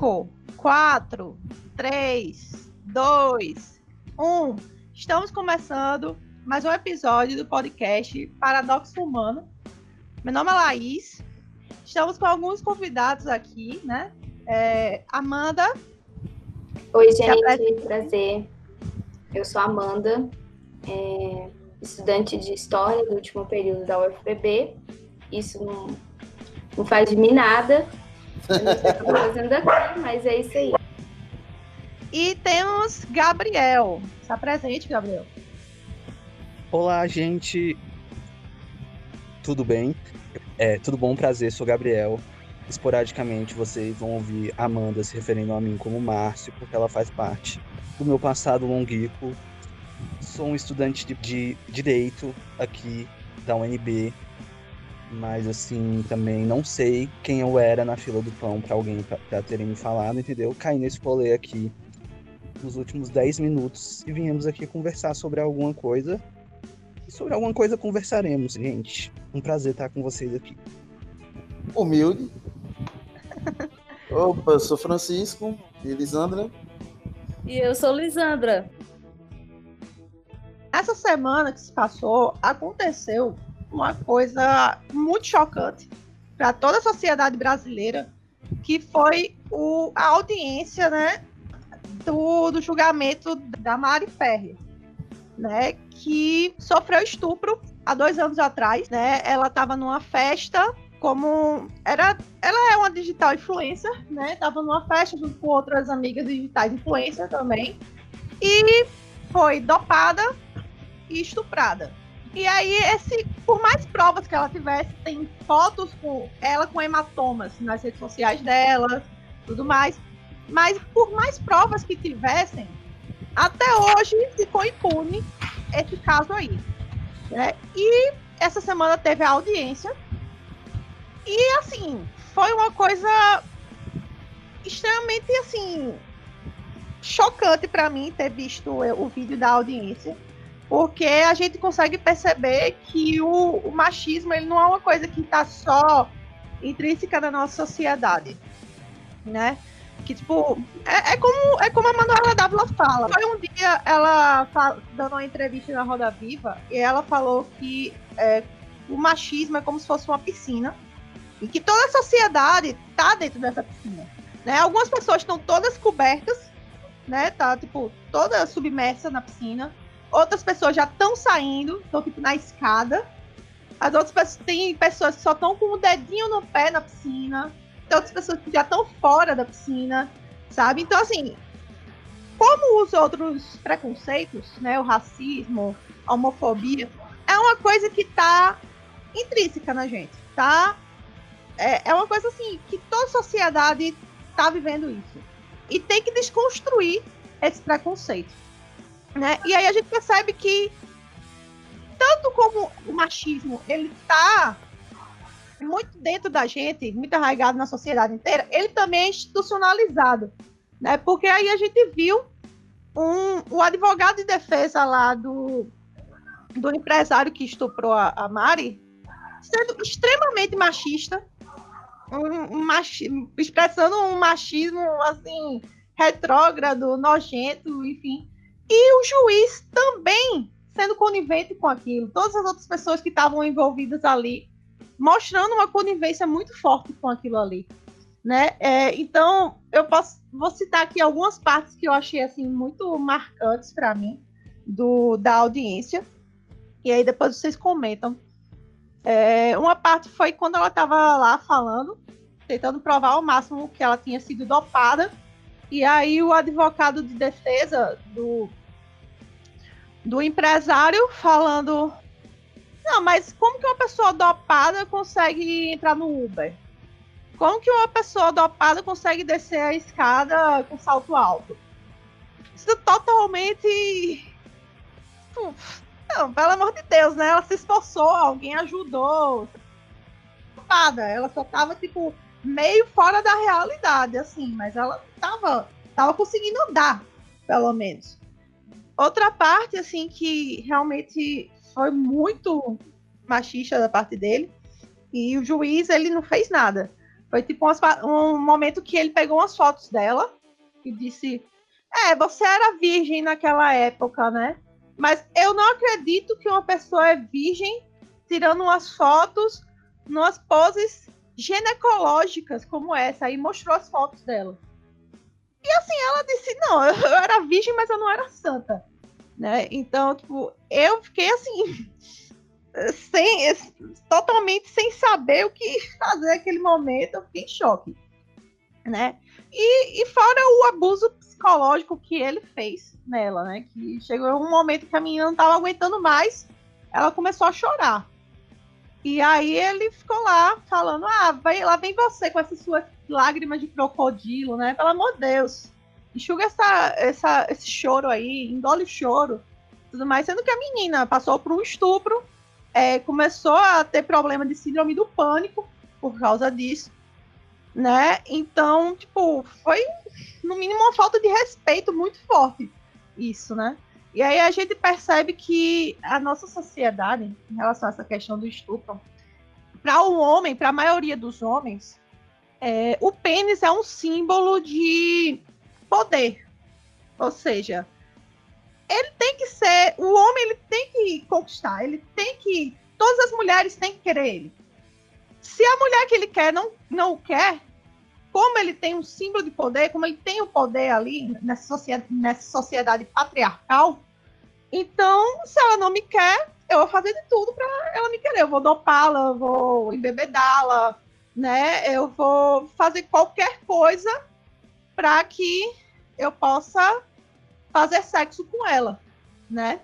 5, 4, 3, 2, 1. Estamos começando mais um episódio do podcast Paradoxo Humano. Meu nome é Laís. Estamos com alguns convidados aqui, né? É, Amanda. Oi, gente, prazer. Eu sou Amanda, é, estudante de História do último período da UFPB. Isso não, não faz de mim nada, eu não sei o que eu tô fazendo aqui, mas é isso aí. E temos Gabriel. Está presente, Gabriel? Olá, gente. Tudo bem? É, tudo bom, prazer, sou Gabriel. Esporadicamente vocês vão ouvir Amanda se referindo a mim como Márcio, porque ela faz parte do meu passado longuico. Sou um estudante de, de direito aqui da UNB, mas assim, também não sei quem eu era na fila do pão para alguém para terem me falado, entendeu? Caí nesse rolê aqui nos últimos 10 minutos e viemos aqui conversar sobre alguma coisa. E sobre alguma coisa conversaremos, gente. Um prazer estar com vocês aqui. Humilde. Opa, eu sou Francisco e Lisandra. E eu sou Lisandra. Essa semana que se passou, aconteceu uma coisa muito chocante para toda a sociedade brasileira, que foi o, a audiência né, do, do julgamento da Mari Ferri, né, que sofreu estupro há dois anos atrás. Né, ela estava numa festa como era ela é uma digital influencer, né? Tava numa festa junto com outras amigas digitais influencer também. E foi dopada e estuprada. E aí, esse, por mais provas que ela tivesse, tem fotos com ela com hematomas nas redes sociais dela, tudo mais. Mas por mais provas que tivessem, até hoje ficou impune esse caso aí. Né? E essa semana teve a audiência. E assim, foi uma coisa extremamente assim chocante para mim ter visto o vídeo da audiência porque a gente consegue perceber que o, o machismo ele não é uma coisa que está só intrínseca na nossa sociedade, né? Que, tipo, é, é, como, é como a Manuela Dávila fala. Foi um dia ela dando uma entrevista na Roda Viva e ela falou que é, o machismo é como se fosse uma piscina e que toda a sociedade tá dentro dessa piscina. Né? Algumas pessoas estão todas cobertas, né? Tá, tipo, toda submersa na piscina outras pessoas já estão saindo, estão tipo na escada. As outras pessoas tem pessoas que só estão com o dedinho no pé na piscina. Tem outras pessoas que já estão fora da piscina, sabe? Então assim, como os outros preconceitos, né, o racismo, a homofobia, é uma coisa que tá intrínseca na gente, tá? É, é uma coisa assim que toda sociedade tá vivendo isso. E tem que desconstruir esse preconceito. Né? E aí a gente percebe que tanto como o machismo ele está muito dentro da gente, muito arraigado na sociedade inteira, ele também é institucionalizado, né? Porque aí a gente viu um, o advogado de defesa lá do, do empresário que estuprou a, a Mari sendo extremamente machista, um, um machi, expressando um machismo assim retrógrado, nojento, enfim. E o juiz também sendo conivente com aquilo. Todas as outras pessoas que estavam envolvidas ali, mostrando uma conivência muito forte com aquilo ali. Né? É, então, eu posso, vou citar aqui algumas partes que eu achei assim muito marcantes para mim do, da audiência. E aí depois vocês comentam. É, uma parte foi quando ela estava lá falando, tentando provar ao máximo que ela tinha sido dopada. E aí o advogado de defesa do, do empresário falando: Não, mas como que uma pessoa dopada consegue entrar no Uber? Como que uma pessoa dopada consegue descer a escada com salto alto? Isso totalmente. Não, pelo amor de Deus, né? Ela se esforçou, alguém ajudou. Dopada, ela só tava, tipo, meio fora da realidade, assim, mas ela tava, tava conseguindo andar, pelo menos. Outra parte, assim, que realmente foi muito machista da parte dele, e o juiz, ele não fez nada. Foi tipo umas, um momento que ele pegou umas fotos dela e disse: É, você era virgem naquela época, né? Mas eu não acredito que uma pessoa é virgem tirando umas fotos numas poses ginecológicas como essa. Aí mostrou as fotos dela. E assim, ela disse: Não, eu era virgem, mas eu não era santa. Né? Então, tipo, eu fiquei assim. Sem, totalmente sem saber o que fazer naquele momento, eu fiquei em choque, né? E, e fora o abuso psicológico que ele fez nela, né? Que chegou um momento que a menina não estava aguentando mais, ela começou a chorar. E aí ele ficou lá falando: Ah, vai, lá vem você com essas suas lágrimas de crocodilo, né? Pelo amor de Deus. Enxuga essa, essa, esse choro aí, engole o choro. Tudo mais, sendo que a menina passou por um estupro, é, começou a ter problema de síndrome do pânico por causa disso, né? Então, tipo, foi no mínimo uma falta de respeito muito forte isso, né? E aí a gente percebe que a nossa sociedade, em relação a essa questão do estupro, para o homem, para a maioria dos homens, é, o pênis é um símbolo de poder. Ou seja, ele tem que ser, o homem ele tem que conquistar, ele tem que, todas as mulheres têm que querer ele. Se a mulher que ele quer não, não o quer, como ele tem um símbolo de poder, como ele tem o poder ali nessa sociedade, nessa sociedade patriarcal, então, se ela não me quer, eu vou fazer de tudo para ela me querer. Eu vou dopá-la, vou embebedá-la, né? Eu vou fazer qualquer coisa para que eu possa fazer sexo com ela, né?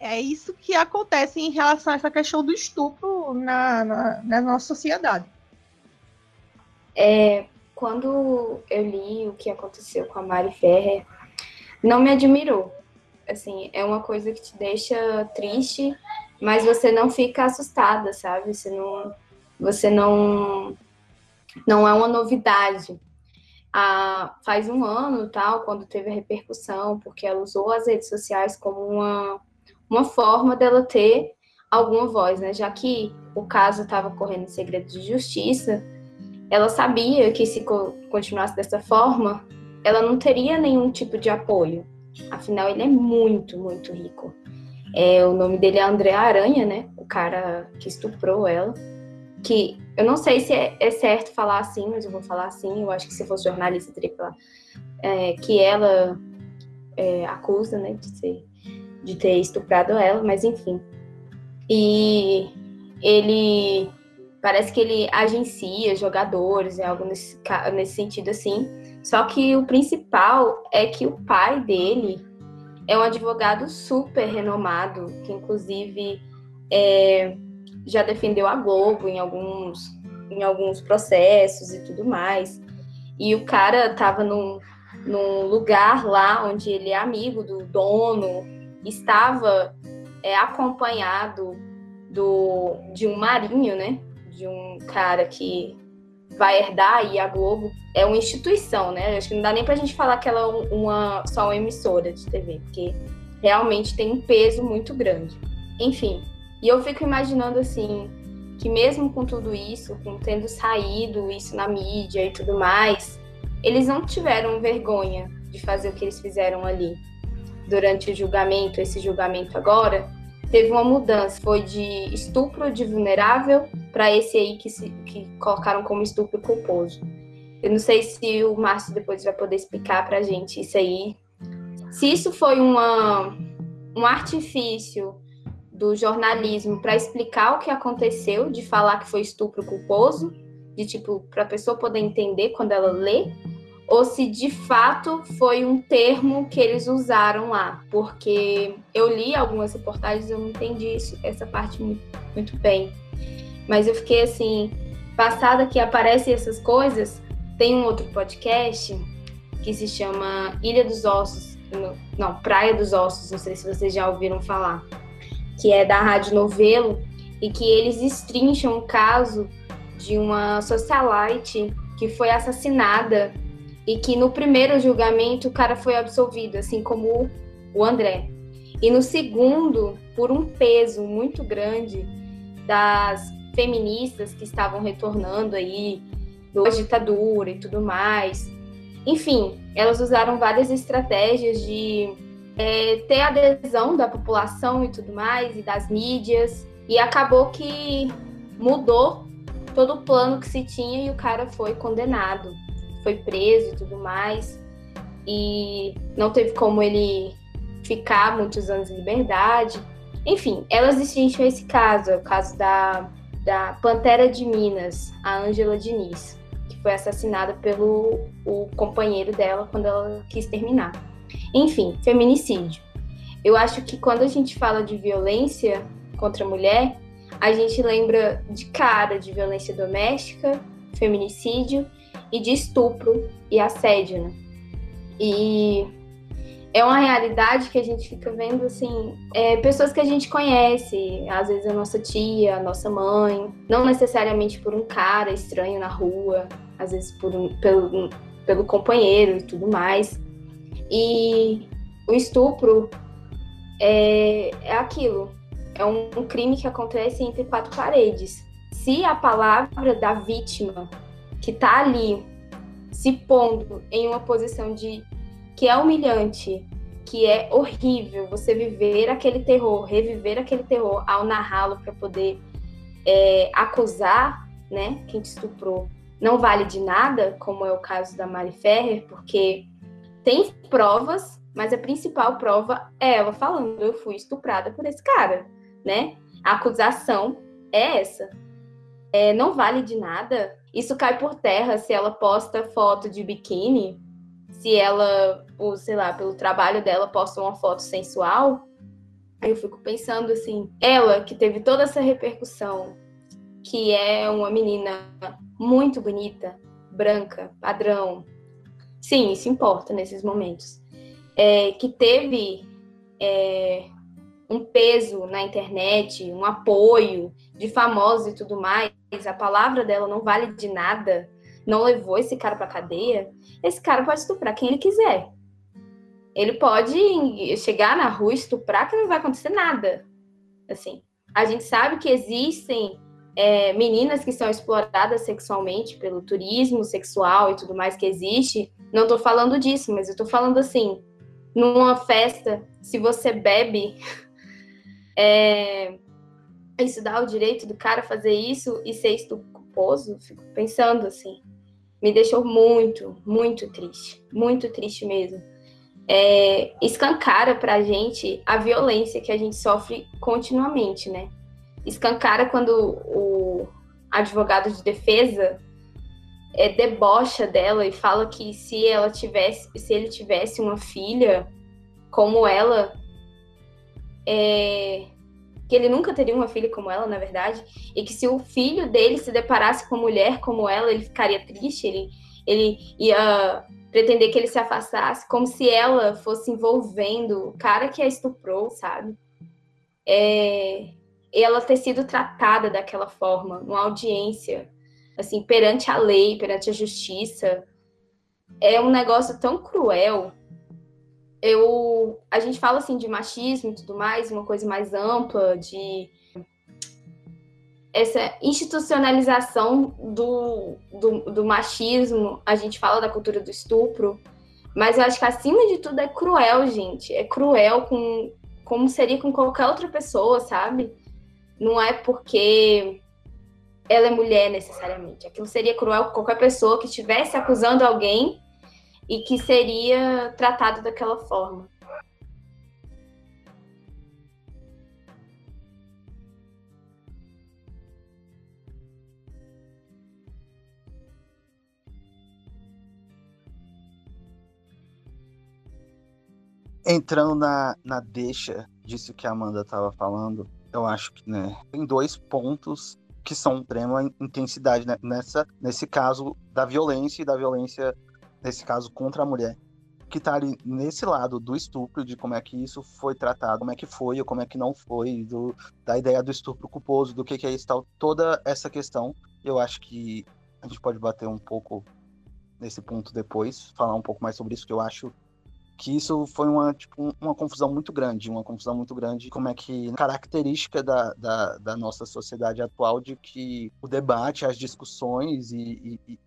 É isso que acontece em relação a essa questão do estupro na, na, na nossa sociedade. É, quando eu li o que aconteceu com a Mari Ferrer, não me admirou. Assim, é uma coisa que te deixa triste, mas você não fica assustada, sabe? Você não, você não, não é uma novidade. Ah, faz um ano, tal, quando teve a repercussão, porque ela usou as redes sociais como uma, uma forma dela ter alguma voz, né? Já que o caso estava correndo em segredo de justiça, ela sabia que se continuasse dessa forma, ela não teria nenhum tipo de apoio. Afinal, ele é muito, muito rico. É, o nome dele é André Aranha, né? O cara que estuprou ela. Que eu não sei se é, é certo falar assim, mas eu vou falar assim. Eu acho que se fosse jornalista, teria que falar. É, que ela é, acusa, né, de, ser, de ter estuprado ela, mas enfim. E ele parece que ele agencia jogadores, é algo nesse, nesse sentido assim. Só que o principal é que o pai dele é um advogado super renomado, que inclusive é, já defendeu a Globo em alguns, em alguns processos e tudo mais. E o cara estava num, num lugar lá onde ele é amigo do dono, estava é, acompanhado do, de um marinho, né? de um cara que vai herdar e a Globo é uma instituição, né? Acho que não dá nem pra gente falar que ela é uma, só uma emissora de TV, porque realmente tem um peso muito grande. Enfim, e eu fico imaginando assim, que mesmo com tudo isso, com tendo saído isso na mídia e tudo mais, eles não tiveram vergonha de fazer o que eles fizeram ali durante o julgamento, esse julgamento agora, teve uma mudança, foi de estupro de vulnerável para esse aí que, se, que colocaram como estupro culposo. Eu não sei se o Márcio depois vai poder explicar para a gente isso aí. Se isso foi uma, um artifício do jornalismo para explicar o que aconteceu, de falar que foi estupro culposo, de tipo, para a pessoa poder entender quando ela lê, ou se de fato foi um termo que eles usaram lá, porque eu li algumas reportagens e eu não entendi isso, essa parte muito, muito bem. Mas eu fiquei assim, passada que aparecem essas coisas, tem um outro podcast que se chama Ilha dos Ossos, não, Praia dos Ossos, não sei se vocês já ouviram falar, que é da Rádio Novelo e que eles estrincham o caso de uma socialite que foi assassinada e que no primeiro julgamento o cara foi absolvido, assim como o André. E no segundo, por um peso muito grande das feministas que estavam retornando aí da ditadura e tudo mais. Enfim, elas usaram várias estratégias de é, ter adesão da população e tudo mais, e das mídias, e acabou que mudou todo o plano que se tinha e o cara foi condenado, foi preso e tudo mais, e não teve como ele ficar muitos anos em liberdade. Enfim, elas destrincham esse caso, é o caso da, da Pantera de Minas, a Ângela Diniz foi assassinada pelo o companheiro dela quando ela quis terminar. Enfim, feminicídio. Eu acho que quando a gente fala de violência contra a mulher, a gente lembra de cara de violência doméstica, feminicídio e de estupro e assédio, né? E é uma realidade que a gente fica vendo, assim, é, pessoas que a gente conhece, às vezes a nossa tia, a nossa mãe, não necessariamente por um cara estranho na rua, às vezes por um, pelo, pelo companheiro e tudo mais. E o estupro é, é aquilo, é um, crime que acontece entre quatro paredes. Se a palavra da vítima que está ali se pondo em uma posição de que é humilhante, que é horrível você viver aquele terror, reviver aquele terror ao narrá-lo para poder é, acusar, né, quem te estuprou, não vale de nada, como é o caso da Mari Ferrer, porque tem provas, mas a principal prova é ela falando: eu fui estuprada por esse cara, né? A acusação é essa. É, não vale de nada. Isso cai por terra se ela posta foto de biquíni se ela, ou, sei lá, pelo trabalho dela, posta uma foto sensual, eu fico pensando assim, ela que teve toda essa repercussão, que é uma menina muito bonita, branca, padrão. Sim, isso importa nesses momentos. É, que teve é, um peso na internet, um apoio de famosos e tudo mais, a palavra dela não vale de nada, não levou esse cara para cadeia, esse cara pode estuprar quem ele quiser. Ele pode chegar na rua estuprar que não vai acontecer nada. Assim, a gente sabe que existem é, meninas que são exploradas sexualmente pelo turismo sexual e tudo mais que existe. Não estou falando disso, mas eu estou falando assim, numa festa, se você bebe, é, isso dá o direito do cara fazer isso e ser estuposo? Fico pensando assim me deixou muito, muito triste, muito triste mesmo. É, escancara para a gente a violência que a gente sofre continuamente, né? Escancara quando o advogado de defesa é, debocha dela e fala que se ela tivesse, se ele tivesse uma filha como ela, é, que ele nunca teria uma filha como ela, na verdade, e que se o filho dele se deparasse com uma mulher como ela, ele ficaria triste, ele, ele ia pretender que ele se afastasse, como se ela fosse envolvendo o cara que a estuprou, sabe? É, ela ter sido tratada daquela forma, numa audiência, assim, perante a lei, perante a justiça, é um negócio tão cruel eu a gente fala assim de machismo e tudo mais, uma coisa mais ampla de essa institucionalização do, do, do, machismo, a gente fala da cultura do estupro, mas eu acho que acima de tudo é cruel, gente. É cruel com como seria com qualquer outra pessoa, sabe? Não é porque ela é mulher necessariamente. Aquilo seria cruel com qualquer pessoa que estivesse acusando alguém e que seria tratado daquela forma. Entrando na, na deixa disso que a Amanda estava falando, eu acho que né, tem dois pontos que são extrema intensidade né? nessa nesse caso da violência e da violência nesse caso contra a mulher, que está ali nesse lado do estupro, de como é que isso foi tratado, como é que foi ou como é que não foi, do, da ideia do estupro culposo, do que, que é isso tal, toda essa questão, eu acho que a gente pode bater um pouco nesse ponto depois, falar um pouco mais sobre isso, que eu acho que isso foi uma, tipo, uma confusão muito grande, uma confusão muito grande, como é que característica da, da, da nossa sociedade atual de que o debate, as discussões e, e,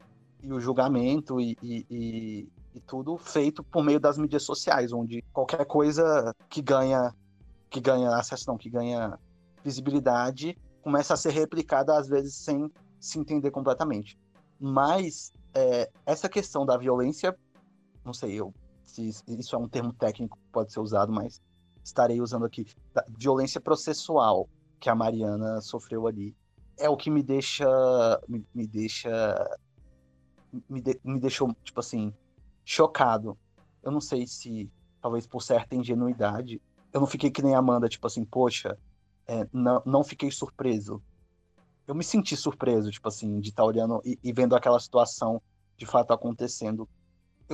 e o julgamento e, e, e, tudo feito por meio das mídias sociais, onde qualquer coisa que ganha que ganha acesso, não, que ganha visibilidade, começa a ser replicada às vezes sem se entender completamente. Mas é, essa questão da violência, não sei, eu se isso é um termo técnico que pode ser usado, mas estarei usando aqui, violência processual que a Mariana sofreu ali, é o que me deixa, me, me deixa, me, de, me deixou, tipo assim, chocado. Eu não sei se, talvez por certa ingenuidade, eu não fiquei que nem a Amanda, tipo assim, poxa, é, não, não fiquei surpreso. Eu me senti surpreso, tipo assim, de estar tá olhando e, e vendo aquela situação de fato acontecendo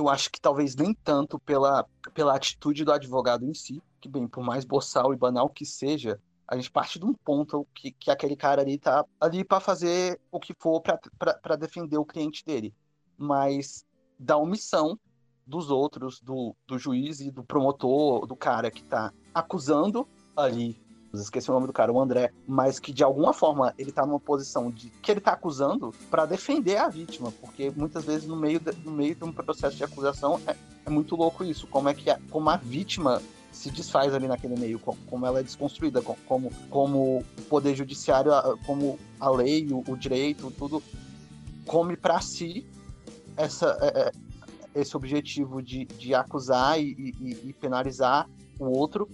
eu acho que talvez nem tanto pela, pela atitude do advogado em si, que, bem, por mais boçal e banal que seja, a gente parte de um ponto que, que aquele cara ali tá ali para fazer o que for para defender o cliente dele. Mas da omissão dos outros, do, do juiz e do promotor, do cara que tá acusando ali esqueci o nome do cara, o André, mas que de alguma forma ele tá numa posição de que ele tá acusando para defender a vítima, porque muitas vezes no meio de, no meio de um processo de acusação é, é muito louco isso, como é que a, como a vítima se desfaz ali naquele meio, como ela é desconstruída, como, como o poder judiciário, como a lei, o, o direito, tudo come para si essa, é, é, esse objetivo de, de acusar e, e, e penalizar o outro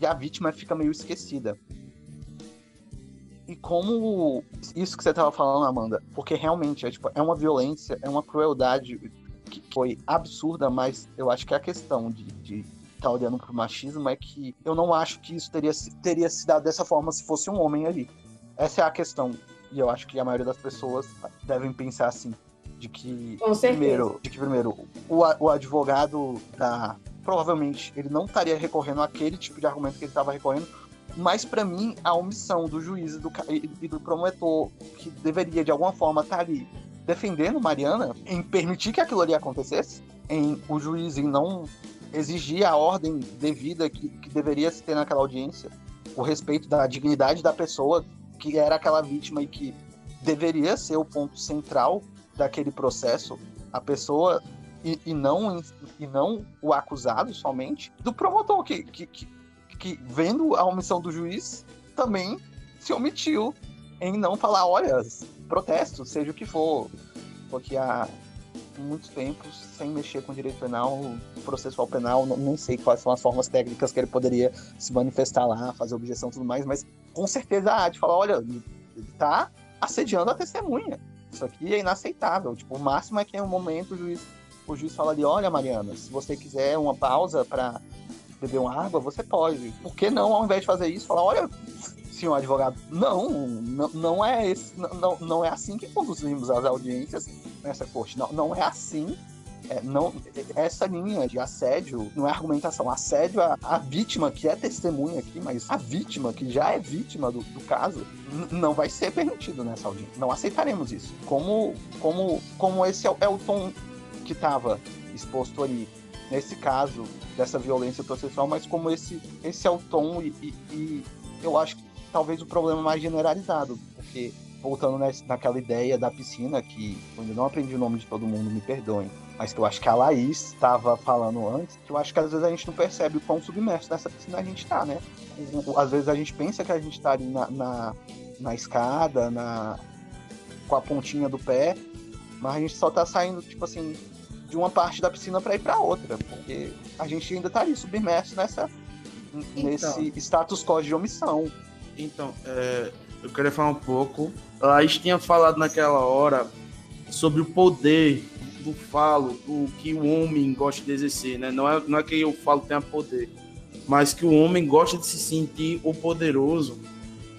e a vítima fica meio esquecida. E como isso que você estava falando, Amanda, porque realmente é, tipo, é uma violência, é uma crueldade que foi absurda, mas eu acho que a questão de, de tá olhando pro machismo é que eu não acho que isso teria, teria se dado dessa forma se fosse um homem ali. Essa é a questão. E eu acho que a maioria das pessoas devem pensar assim. De que, primeiro, de que primeiro, o, o advogado da, provavelmente ele não estaria recorrendo àquele tipo de argumento que ele estava recorrendo, mas para mim a omissão do juiz e do, e do promotor, que deveria de alguma forma estar tá ali defendendo Mariana, em permitir que aquilo ali acontecesse, em o juiz em não exigir a ordem devida que, que deveria se ter naquela audiência, o respeito da dignidade da pessoa que era aquela vítima e que deveria ser o ponto central daquele processo, a pessoa e, e, não, e não o acusado somente, do promotor, que, que, que, que, vendo a omissão do juiz, também se omitiu em não falar, olha, protesto, seja o que for, porque há muitos tempos, sem mexer com direito penal, processual penal, não, não sei quais são as formas técnicas que ele poderia se manifestar lá, fazer objeção e tudo mais, mas com certeza há de falar, olha, ele tá assediando a testemunha. Isso aqui é inaceitável. Tipo, o máximo é que em um momento o juiz o juiz fala ali, olha, Mariana, se você quiser uma pausa para beber uma água, você pode. Por que não, ao invés de fazer isso, falar, olha, senhor advogado, não, não, não é esse, não, não é assim que conduzimos as audiências nessa corte. Não, não é assim. É, não, essa linha de assédio não é argumentação. Assédio a, a vítima, que é testemunha aqui, mas a vítima, que já é vítima do, do caso, não vai ser permitido nessa audiência. Não aceitaremos isso. Como, como, como esse é, é o tom que estava exposto ali, nesse caso dessa violência processual, mas como esse, esse é o tom e, e, e eu acho que talvez o problema mais generalizado, porque voltando nessa, naquela ideia da piscina, que eu ainda não aprendi o nome de todo mundo, me perdoem, mas que eu acho que a Laís estava falando antes, que eu acho que às vezes a gente não percebe o quão submerso nessa piscina a gente está, né? Às vezes a gente pensa que a gente está ali na, na, na, escada, na, com a pontinha do pé, mas a gente só está saindo, tipo assim, de uma parte da piscina para ir para outra, porque a gente ainda tá ali submerso nessa então, nesse status quo de omissão. Então, é, eu queria falar um pouco. A Laís tinha falado naquela hora sobre o poder do falo, o que o homem gosta de exercer, né? Não é, não é que o falo tenha poder, mas que o homem gosta de se sentir o poderoso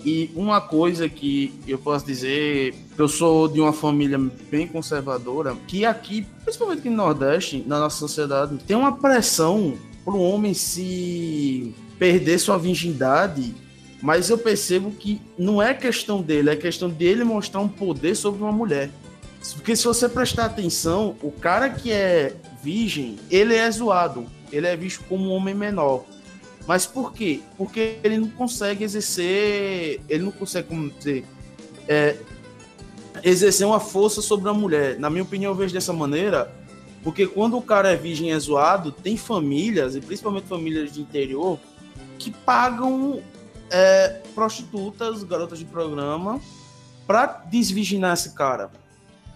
e uma coisa que eu posso dizer, eu sou de uma família bem conservadora, que aqui, principalmente aqui no Nordeste, na nossa sociedade, tem uma pressão para o homem se perder sua virgindade, mas eu percebo que não é questão dele, é questão dele mostrar um poder sobre uma mulher. Porque se você prestar atenção, o cara que é virgem, ele é zoado. Ele é visto como um homem menor. Mas por quê? Porque ele não consegue exercer. Ele não consegue, como dizer. É, exercer uma força sobre a mulher. Na minha opinião, eu vejo dessa maneira. Porque quando o cara é virgem e é zoado, tem famílias, e principalmente famílias de interior, que pagam é, prostitutas, garotas de programa, para desvirginar esse cara.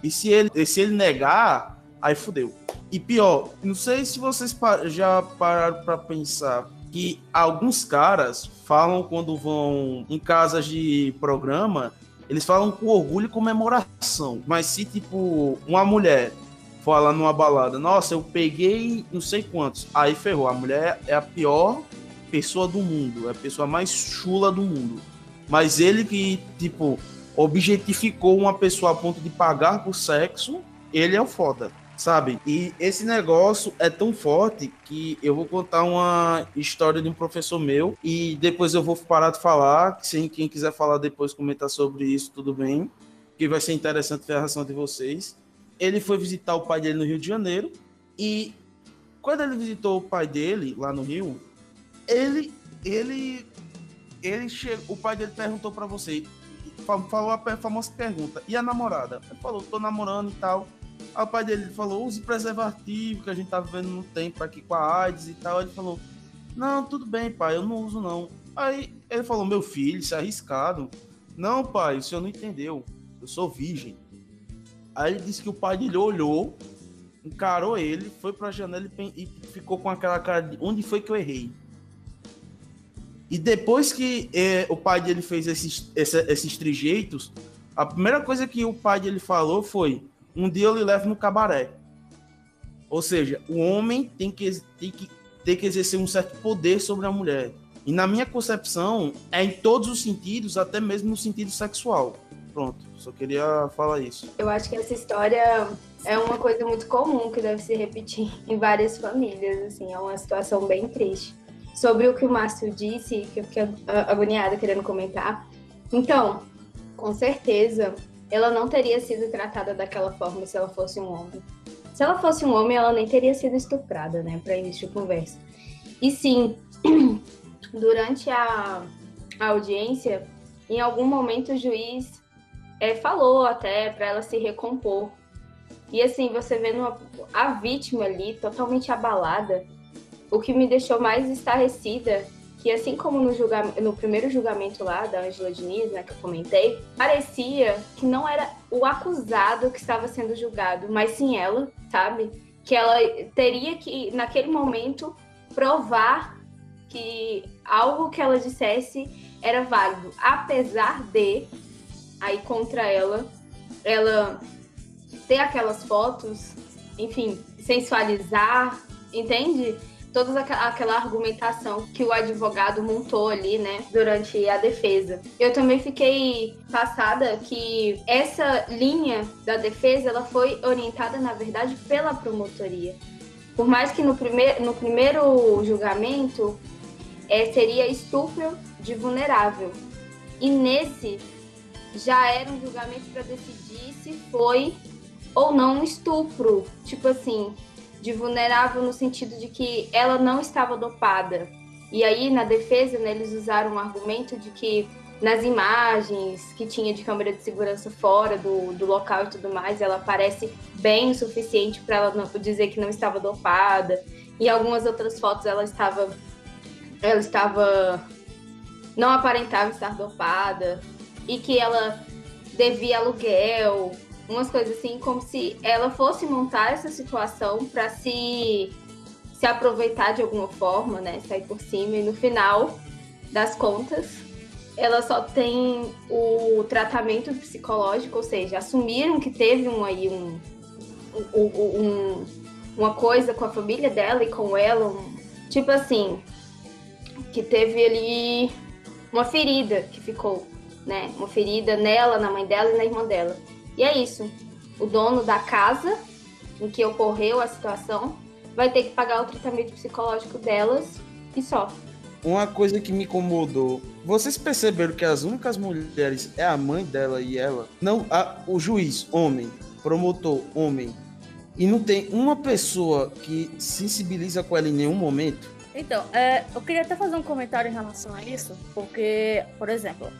E se ele, se ele negar, aí fudeu. E pior, não sei se vocês já pararam para pensar que alguns caras falam quando vão em casas de programa, eles falam com orgulho e comemoração. Mas se, tipo, uma mulher fala numa balada, nossa, eu peguei não sei quantos, aí ferrou. A mulher é a pior pessoa do mundo, é a pessoa mais chula do mundo. Mas ele que, tipo, objetificou uma pessoa a ponto de pagar por sexo, ele é o foda, sabe? E esse negócio é tão forte que eu vou contar uma história de um professor meu e depois eu vou parar de falar. Se quem quiser falar depois, comentar sobre isso, tudo bem. Que vai ser interessante ver a reação de vocês. Ele foi visitar o pai dele no Rio de Janeiro e quando ele visitou o pai dele lá no Rio, ele ele ele chegou, o pai dele perguntou para você falou a famosa pergunta: e a namorada? Ele falou: tô namorando e tal. Aí o pai dele falou: use preservativo, que a gente tá vivendo no tempo aqui com a AIDS e tal. Ele falou: não, tudo bem, pai, eu não uso não. Aí ele falou: meu filho, isso é arriscado. Não, pai, o senhor não entendeu. Eu sou virgem. Aí ele disse que o pai dele olhou, encarou ele, foi pra janela e ficou com aquela cara de onde foi que eu errei? E depois que é, o pai dele fez esses, esses trejeitos, a primeira coisa que o pai dele falou foi: um dia eu lhe levo no cabaré. Ou seja, o homem tem que, tem que, tem que exercer um certo poder sobre a mulher. E na minha concepção, é em todos os sentidos, até mesmo no sentido sexual. Pronto, só queria falar isso. Eu acho que essa história é uma coisa muito comum que deve se repetir em várias famílias, assim, é uma situação bem triste sobre o que o Márcio disse, que eu fiquei agoniada querendo comentar. Então, com certeza, ela não teria sido tratada daquela forma se ela fosse um homem. Se ela fosse um homem, ela nem teria sido estuprada, né, para início de conversa. E sim, durante a, a audiência, em algum momento o juiz é, falou até para ela se recompor. E assim, você vendo a, a vítima ali totalmente abalada, o que me deixou mais estarrecida que assim como no, julgamento, no primeiro julgamento lá da Angela Diniz, né, que eu comentei, parecia que não era o acusado que estava sendo julgado, mas sim ela, sabe? Que ela teria que, naquele momento, provar que algo que ela dissesse era válido, apesar de, aí contra ela, ela ter aquelas fotos, enfim, sensualizar, entende? Toda aquela argumentação que o advogado montou ali, né, durante a defesa. Eu também fiquei passada que essa linha da defesa, ela foi orientada, na verdade, pela promotoria. Por mais que no, primeir, no primeiro julgamento é, seria estupro de vulnerável. E nesse já era um julgamento para decidir se foi ou não um estupro. Tipo assim, de vulnerável no sentido de que ela não estava dopada. E aí, na defesa, né, eles usaram um argumento de que nas imagens que tinha de câmera de segurança fora do, do local e tudo mais, ela parece bem o suficiente para ela não, dizer que não estava dopada. E algumas outras fotos ela estava ela estava não aparentava estar dopada e que ela devia aluguel umas coisas assim, como se ela fosse montar essa situação para se se aproveitar de alguma forma, né, sair por cima e no final das contas ela só tem o tratamento psicológico, ou seja, assumiram que teve um aí um, um, um uma coisa com a família dela e com ela, um, tipo assim, que teve ali uma ferida que ficou, né? Uma ferida nela, na mãe dela e na irmã dela. E é isso. O dono da casa em que ocorreu a situação vai ter que pagar o tratamento psicológico delas e só. uma coisa que me incomodou. Vocês perceberam que as únicas mulheres é a mãe dela e ela? Não, a, o juiz, homem, promotor, homem. E não tem uma pessoa que sensibiliza com ela em nenhum momento. Então, é, eu queria até fazer um comentário em relação a isso, porque, por exemplo,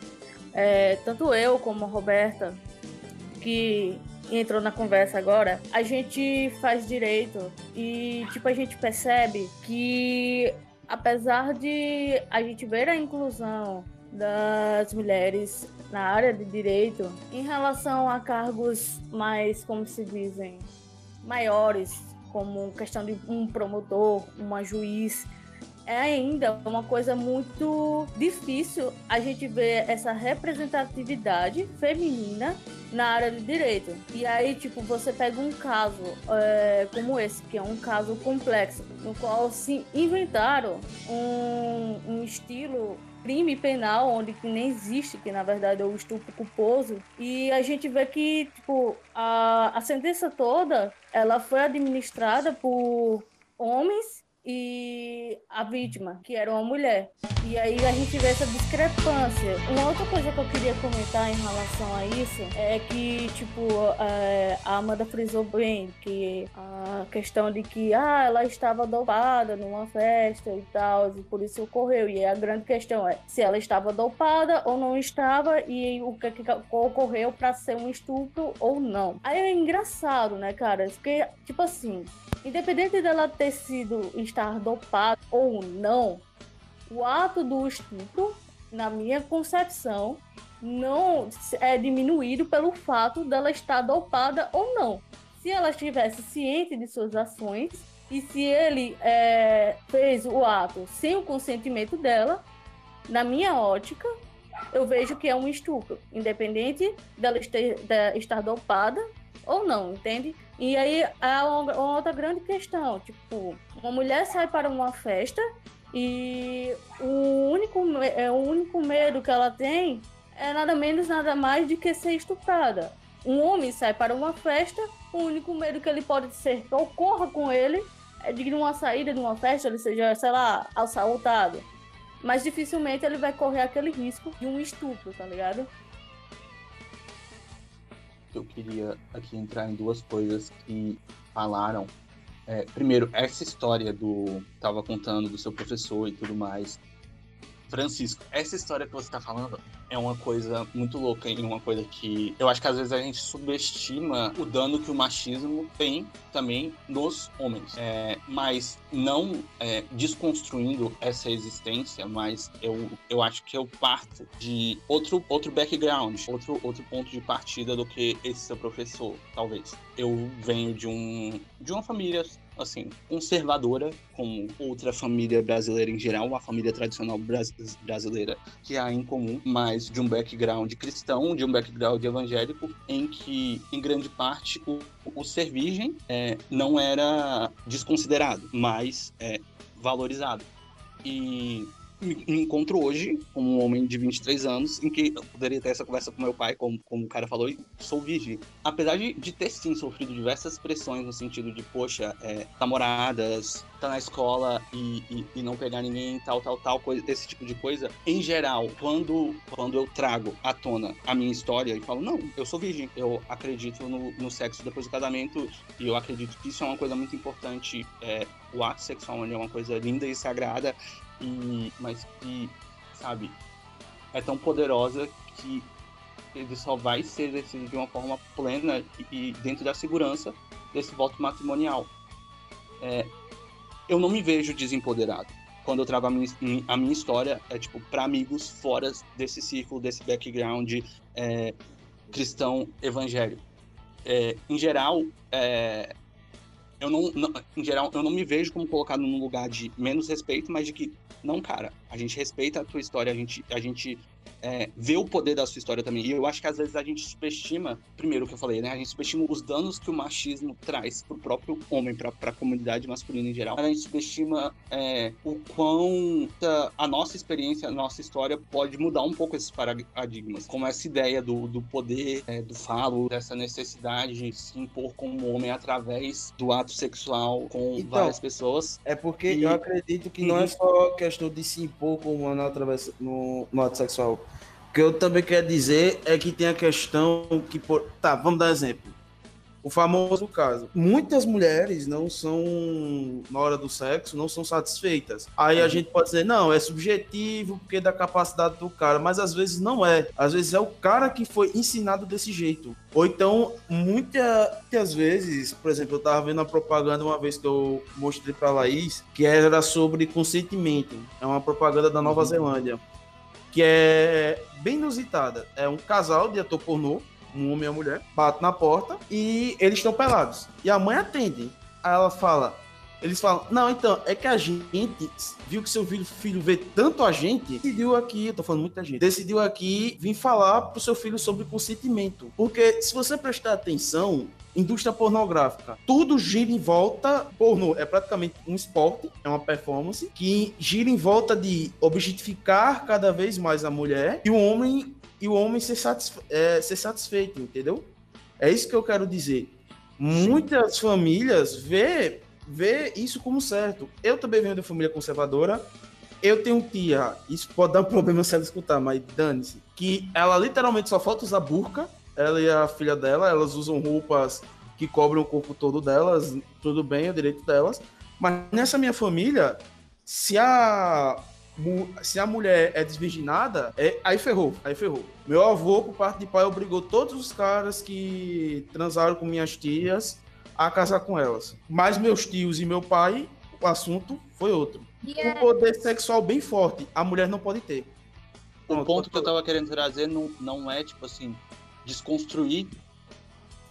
é, tanto eu como a Roberta, que entrou na conversa agora, a gente faz direito. E, tipo, a gente percebe que, apesar de a gente ver a inclusão das mulheres na área de direito, em relação a cargos mais, como se dizem, maiores, como questão de um promotor, uma juiz, é ainda uma coisa muito difícil a gente ver essa representatividade feminina na área do direito. E aí, tipo, você pega um caso é, como esse, que é um caso complexo, no qual se inventaram um, um estilo crime penal onde nem existe, que na verdade é o estupro culposo. E a gente vê que, tipo, a, a sentença toda, ela foi administrada por homens e a vítima, que era uma mulher. E aí a gente vê essa discrepância. Uma outra coisa que eu queria comentar em relação a isso é que, tipo, é, a Amanda frisou bem que a questão de que ah, ela estava dopada numa festa e tal, e por isso ocorreu. E a grande questão é se ela estava dopada ou não estava e o que, que ocorreu para ser um estupro ou não. Aí é engraçado, né, cara? Porque, tipo assim, Independente dela ter sido estar dopada ou não, o ato do estupro, na minha concepção, não é diminuído pelo fato dela estar dopada ou não. Se ela estivesse ciente de suas ações e se ele é, fez o ato sem o consentimento dela, na minha ótica, eu vejo que é um estupro, independente dela estar dopada ou não, entende? E aí há uma outra grande questão, tipo, uma mulher sai para uma festa e o único, é, o único medo que ela tem é nada menos, nada mais de que ser estuprada. Um homem sai para uma festa, o único medo que ele pode ser que ocorra com ele é de uma saída de uma festa ele seja, sei lá, assaltado. Mas dificilmente ele vai correr aquele risco de um estupro, tá ligado? Eu queria aqui entrar em duas coisas que falaram. É, primeiro, essa história do. Tava contando do seu professor e tudo mais. Francisco, essa história que você está falando é uma coisa muito louca e uma coisa que eu acho que às vezes a gente subestima o dano que o machismo tem também nos homens. É, mas não é, desconstruindo essa existência, mas eu, eu acho que eu parto de outro, outro background, outro, outro ponto de partida do que esse seu professor, talvez. Eu venho de, um, de uma família assim, conservadora, como outra família brasileira em geral, uma família tradicional brasileira que há em comum, mas de um background cristão, de um background evangélico, em que, em grande parte, o, o ser virgem é, não era desconsiderado, mas é, valorizado. E me encontro hoje como um homem de 23 anos, em que eu poderia ter essa conversa com meu pai, como, como o cara falou, e sou virgem. Apesar de, de ter sim sofrido diversas pressões no sentido de, poxa, é, namoradas, tá na escola e, e, e, não pegar ninguém, tal, tal, tal, coisa, esse tipo de coisa. Em geral, quando, quando eu trago à tona a minha história e falo, não, eu sou virgem, eu acredito no, no sexo depois do casamento e eu acredito que isso é uma coisa muito importante. É, o ato sexual é uma coisa linda e sagrada e, mas que, sabe, é tão poderosa que ele só vai ser decidido de uma forma plena e, dentro da segurança desse voto matrimonial. É, eu não me vejo desempoderado. Quando eu trago a minha, a minha história, é tipo, para amigos fora desse círculo, desse background é, cristão evangélico. É, em geral, é, eu não, não, em geral, eu não me vejo como colocado num lugar de menos respeito, mas de que, não, cara, a gente respeita a tua história, a gente, a gente é, ver o poder da sua história também. E eu acho que às vezes a gente subestima, primeiro o que eu falei, né? A gente subestima os danos que o machismo traz pro próprio homem, pra, pra comunidade masculina em geral. A gente subestima é, o quão a nossa experiência, a nossa história pode mudar um pouco esses paradigmas. Como essa ideia do, do poder, é, do falo, dessa necessidade de se impor como homem através do ato sexual com então, várias pessoas. É porque e... eu acredito que não é só questão de se impor como homem através no, no ato sexual o que eu também quero dizer é que tem a questão que. Por... Tá, vamos dar exemplo. O famoso caso. Muitas mulheres não são, na hora do sexo, não são satisfeitas. Aí a uhum. gente pode dizer, não, é subjetivo porque é da capacidade do cara, mas às vezes não é. Às vezes é o cara que foi ensinado desse jeito. Ou então, muita, muitas vezes, por exemplo, eu tava vendo uma propaganda uma vez que eu mostrei pra Laís, que era sobre consentimento. É uma propaganda da Nova uhum. Zelândia que é bem inusitada. É um casal de ator pornô, um homem e uma mulher, bate na porta e eles estão pelados. E a mãe atende. Aí ela fala, eles falam, não, então, é que a gente viu que seu filho, filho vê tanto a gente, decidiu aqui, eu tô falando muita gente, decidiu aqui vir falar pro seu filho sobre consentimento. Porque se você prestar atenção, indústria pornográfica. Tudo gira em volta. Pornô é praticamente um esporte, é uma performance que gira em volta de objetificar cada vez mais a mulher e o homem e o homem ser, satisfe é, ser satisfeito, entendeu? É isso que eu quero dizer. Muitas famílias vê, vê isso como certo. Eu também venho de família conservadora. Eu tenho tia, isso pode dar um problema se ela escutar, mas dane-se, que ela literalmente só falta usar burca ela e a filha dela, elas usam roupas que cobrem o corpo todo delas, tudo bem, é direito delas. Mas nessa minha família, se a se a mulher é desvirginada, é, aí ferrou, aí ferrou. Meu avô, por parte de pai, obrigou todos os caras que transaram com minhas tias a casar com elas. Mas meus tios e meu pai, o assunto foi outro. Yeah. Um poder sexual bem forte, a mulher não pode ter. O ponto que eu tava querendo trazer não, não é, tipo assim, desconstruir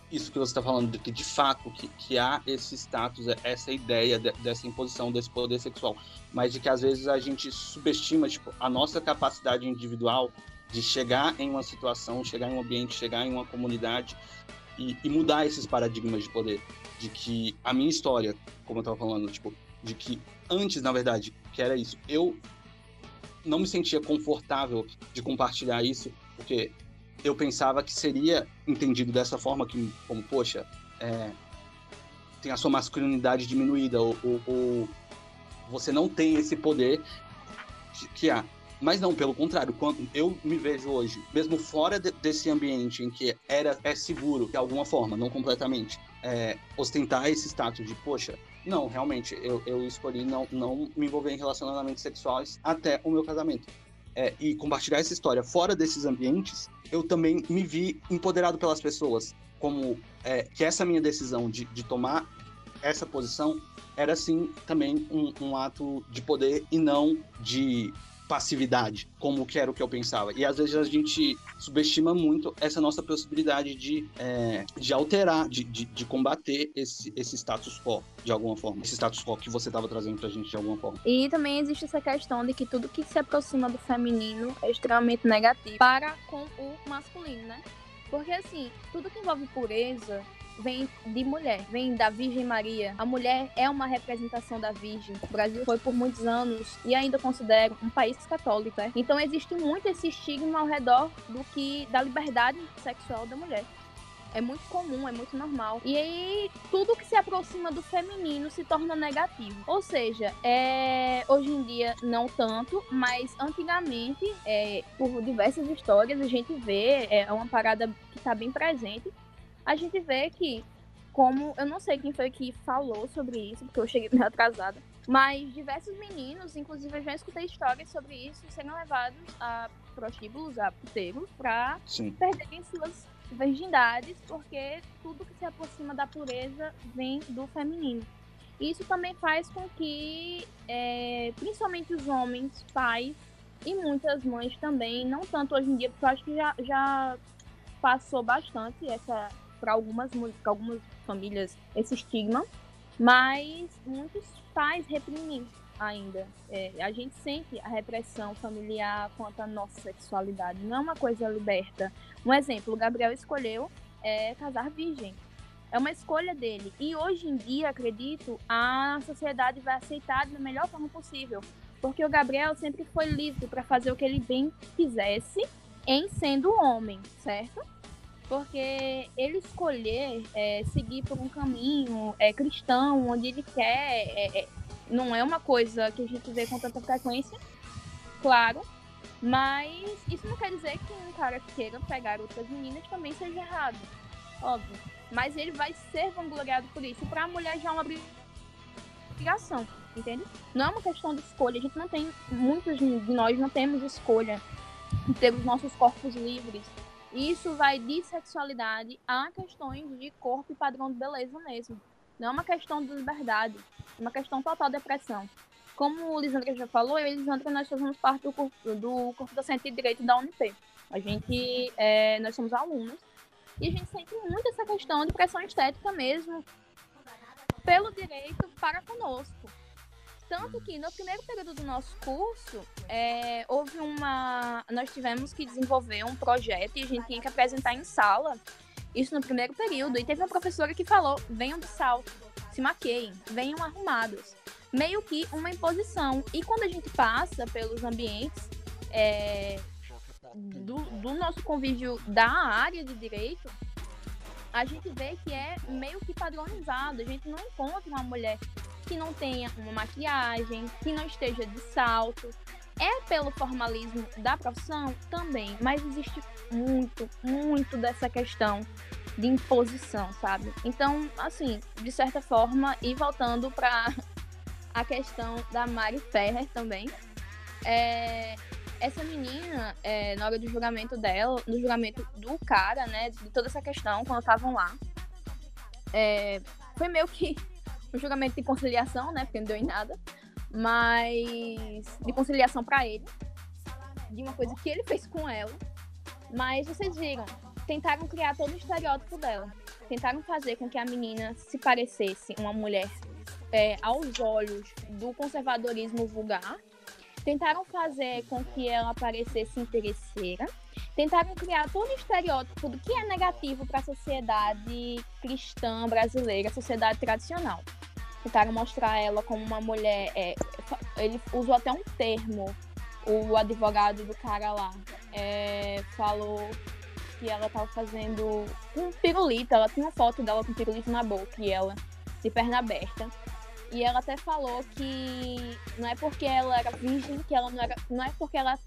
isso que você está falando, de que de fato que, que há esse status, essa ideia de, dessa imposição desse poder sexual, mas de que às vezes a gente subestima tipo, a nossa capacidade individual de chegar em uma situação, chegar em um ambiente, chegar em uma comunidade e, e mudar esses paradigmas de poder. De que a minha história, como eu estava falando, tipo, de que antes, na verdade, que era isso, eu não me sentia confortável de compartilhar isso, porque eu pensava que seria entendido dessa forma, que, como, poxa, é, tem a sua masculinidade diminuída, ou, ou, ou, você não tem esse poder que há. Mas não, pelo contrário, quando eu me vejo hoje, mesmo fora de, desse ambiente em que era é seguro, de alguma forma, não completamente, é, ostentar esse status de, poxa, não, realmente, eu, eu escolhi não, não me envolver em relacionamentos sexuais até o meu casamento. É, e compartilhar essa história fora desses ambientes eu também me vi empoderado pelas pessoas, como é, que essa minha decisão de, de tomar essa posição era sim também um, um, ato de poder e não de passividade, como que era o que eu pensava. E às vezes a gente subestima muito essa nossa possibilidade de, é, de alterar, de, de, de, combater esse, esse status quo, de alguma forma. Esse status quo que você estava trazendo pra gente de alguma forma. E também existe essa questão de que tudo que se aproxima do feminino é extremamente negativo para com o masculino, né? Porque assim, tudo que envolve pureza, vem de mulher, vem da Virgem Maria. A mulher é uma representação da Virgem. O Brasil foi por muitos anos e ainda considero um país católico, né? Então existe muito esse estigma ao redor do que da liberdade sexual da mulher. É muito comum, é muito normal. E aí, tudo que se aproxima do feminino se torna negativo. Ou seja, é, hoje em dia não tanto, mas antigamente, é, por diversas histórias, a gente vê, é uma parada que está bem presente, a gente vê que, como eu não sei quem foi que falou sobre isso, porque eu cheguei meio atrasada, mas diversos meninos, inclusive eu já escutei histórias sobre isso, serem levados a prostíbulos, a puteiros, Sim. perderem suas virgindades, porque tudo que se aproxima da pureza vem do feminino. Isso também faz com que, é, principalmente os homens, pais e muitas mães também, não tanto hoje em dia, porque eu acho que já, já passou bastante essa para algumas, pra algumas famílias esse estigma, mas muitos pais reprimem ainda. É, a gente sente a repressão familiar quanto à nossa sexualidade. Não é uma coisa liberta. Um exemplo, o Gabriel escolheu é, casar virgem. É uma escolha dele. E hoje em dia, acredito, a sociedade vai aceitar da melhor forma possível. Porque o Gabriel sempre foi livre para fazer o que ele bem quisesse em sendo homem, certo? Porque ele escolher é, seguir por um caminho é, cristão, onde ele quer, é, é, não é uma coisa que a gente vê com tanta frequência, claro, mas isso não quer dizer que um cara que queira pegar outras meninas também seja errado, óbvio. Mas ele vai ser vangloriado por isso. Para a mulher já é uma obrigação, entende? Não é uma questão de escolha. A gente não tem, muitos de nós não temos escolha de ter os nossos corpos livres isso vai de sexualidade a questões de corpo e padrão de beleza mesmo. Não é uma questão de liberdade, é uma questão total de depressão. Como o Lisandra já falou, eu e Lisandra nós fazemos parte do corpo, do corpo docente de direito da UNP. A gente, é, nós somos alunos e a gente sente muito essa questão de pressão estética mesmo pelo direito para conosco. Tanto que no primeiro período do nosso curso, é, houve uma. Nós tivemos que desenvolver um projeto e a gente tinha que apresentar em sala. Isso no primeiro período. E teve uma professora que falou: venham de salto, se maqueiem, venham arrumados. Meio que uma imposição. E quando a gente passa pelos ambientes é, do, do nosso convívio da área de direito, a gente vê que é meio que padronizado. A gente não encontra uma mulher que não tenha uma maquiagem, que não esteja de salto. É pelo formalismo da profissão também, mas existe muito, muito dessa questão de imposição, sabe? Então, assim, de certa forma, e voltando para a questão da Mari Ferrer também, é, essa menina, é, na hora do julgamento dela, no julgamento do cara, né, de toda essa questão, quando estavam lá, é, foi meio que um julgamento de conciliação, né? Porque não deu em nada. Mas de conciliação para ele. De uma coisa que ele fez com ela. Mas vocês viram, tentaram criar todo o estereótipo dela. Tentaram fazer com que a menina se parecesse uma mulher é, aos olhos do conservadorismo vulgar. Tentaram fazer com que ela parecesse interesseira tentaram criar todo o estereótipo do que é negativo para a sociedade cristã brasileira, sociedade tradicional. Tentaram mostrar ela como uma mulher. É, ele usou até um termo, o advogado do cara lá. É, falou que ela estava fazendo um pirulito, ela tinha uma foto dela com pirulito na boca e ela de perna aberta. E ela até falou que não é porque ela era virgem, que ela não era. Não é porque ela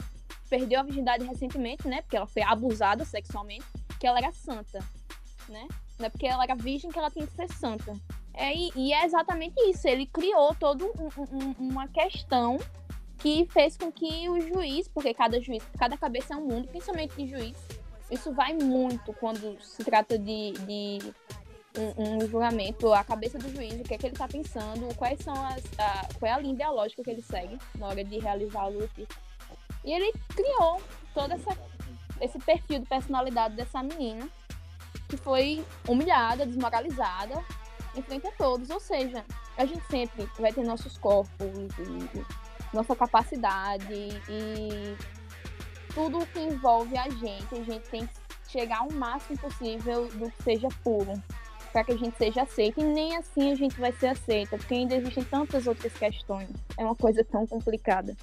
perdeu a virgindade recentemente, né? Porque ela foi abusada sexualmente, que ela era santa, né? Não é porque ela era virgem que ela tinha que ser santa. É, e, e é exatamente isso. Ele criou toda um, um, uma questão que fez com que o juiz, porque cada juiz, cada cabeça é um mundo, principalmente de juiz, isso vai muito quando se trata de, de um, um, julgamento, a cabeça do juiz, o que é que ele está pensando, quais são as, a, qual é a linha ideológica que ele segue na hora de realizar o justiça. E ele criou todo essa, esse perfil de personalidade dessa menina, que foi humilhada, desmoralizada, em frente a todos. Ou seja, a gente sempre vai ter nossos corpos, e, nossa capacidade e tudo que envolve a gente, a gente tem que chegar ao máximo possível do que seja puro, para que a gente seja aceita. E nem assim a gente vai ser aceita, porque ainda existem tantas outras questões. É uma coisa tão complicada.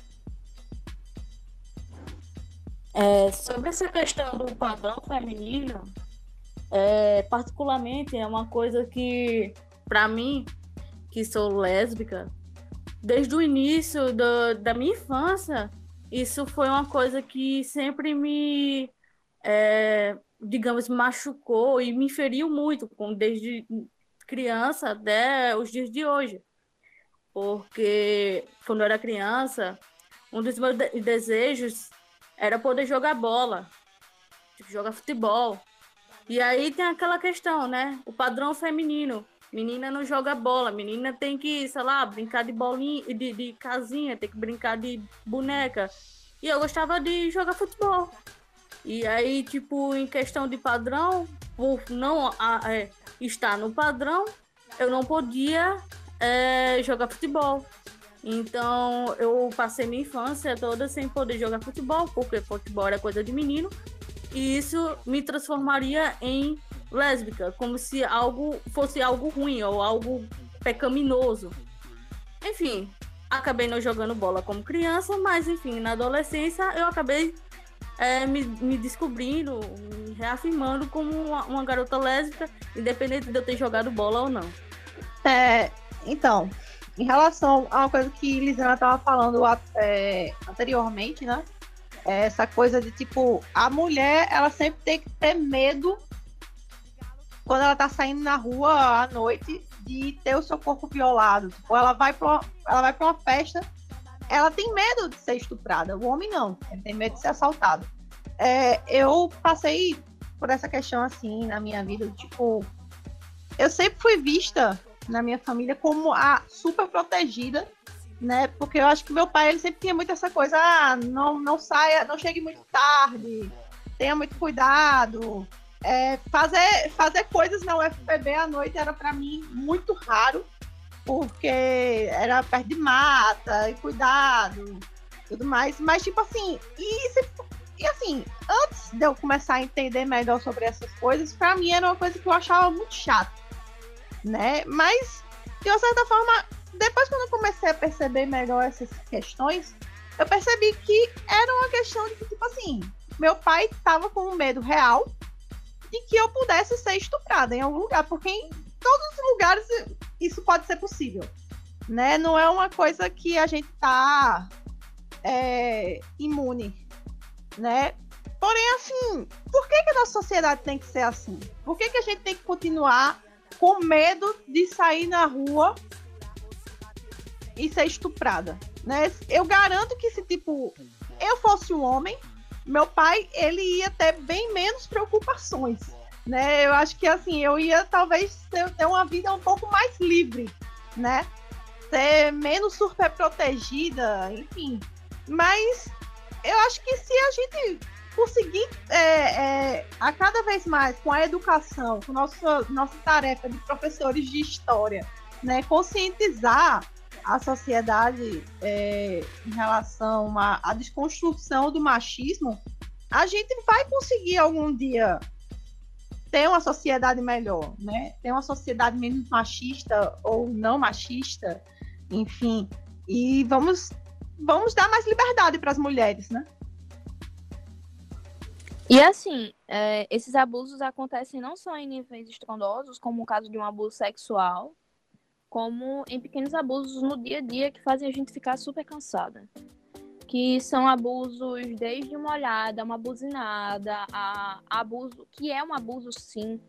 É, sobre essa questão do padrão feminino, é, particularmente é uma coisa que, para mim, que sou lésbica, desde o início do, da minha infância, isso foi uma coisa que sempre me, é, digamos, machucou e me feriu muito, desde criança até os dias de hoje. Porque quando eu era criança, um dos meus desejos era poder jogar bola, tipo, jogar futebol. E aí tem aquela questão, né? O padrão feminino. Menina não joga bola, menina tem que, sei lá, brincar de bolinha, de, de casinha, tem que brincar de boneca. E eu gostava de jogar futebol. E aí, tipo, em questão de padrão, por não a, é, estar no padrão, eu não podia é, jogar futebol. Então, eu passei minha infância toda sem poder jogar futebol, porque futebol era coisa de menino. E isso me transformaria em lésbica, como se algo fosse algo ruim ou algo pecaminoso. Enfim, acabei não jogando bola como criança, mas enfim, na adolescência eu acabei é, me, me, descobrindo, me reafirmando como uma, uma, garota lésbica, independente de eu ter jogado bola ou não. É, então, em relação a uma coisa que Lisana estava falando é, anteriormente, né? É essa coisa de tipo, a mulher, ela sempre tem que ter medo quando ela tá saindo na rua à noite de ter o seu corpo violado. Tipo, ela vai para ela vai para uma festa, ela tem medo de ser estuprada. O homem não, ele tem medo de ser assaltado. É, eu passei por essa questão assim na minha vida, tipo, eu sempre fui vista na minha família como a super protegida, né? Porque eu acho que meu pai ele sempre tinha muito essa coisa, ah, não não saia, não chegue muito tarde, tenha muito cuidado. É, fazer, fazer coisas na UFPB à noite era para mim muito raro, porque era perto de mata e cuidado, tudo mais. Mas, tipo assim, e, e assim, antes de eu começar a entender melhor sobre essas coisas, para mim era uma coisa que eu achava muito chata, né? Mas, de uma certa forma, depois quando eu comecei a perceber melhor essas questões, eu percebi que era uma questão de que, tipo assim, meu pai tava com um medo real de que eu pudesse ser estuprada em algum lugar, porque em todos os lugares isso pode ser possível, né? Não é uma coisa que a gente tá é, imune, né? Porém, assim, por que, que a nossa sociedade tem que ser assim? Por que, que a gente tem que continuar com medo de sair na rua e ser estuprada, né? Eu garanto que se, tipo, eu fosse um homem, meu pai ele ia ter bem menos preocupações, né? Eu acho que assim eu ia talvez ter, ter uma vida um pouco mais livre, né? Ser menos super protegida, enfim. Mas eu acho que se a gente conseguir é, é, a cada vez mais com a educação, com nossa nossa tarefa de professores de história, né, conscientizar a sociedade é, em relação à, à desconstrução do machismo, a gente vai conseguir algum dia ter uma sociedade melhor, né? Ter uma sociedade menos machista ou não machista, enfim. E vamos vamos dar mais liberdade para as mulheres, né? E assim, é, esses abusos acontecem não só em níveis estrondosos, como o caso de um abuso sexual, como em pequenos abusos no dia a dia que fazem a gente ficar super cansada. Que são abusos desde uma olhada, uma buzinada, a, abuso, que é um abuso sim.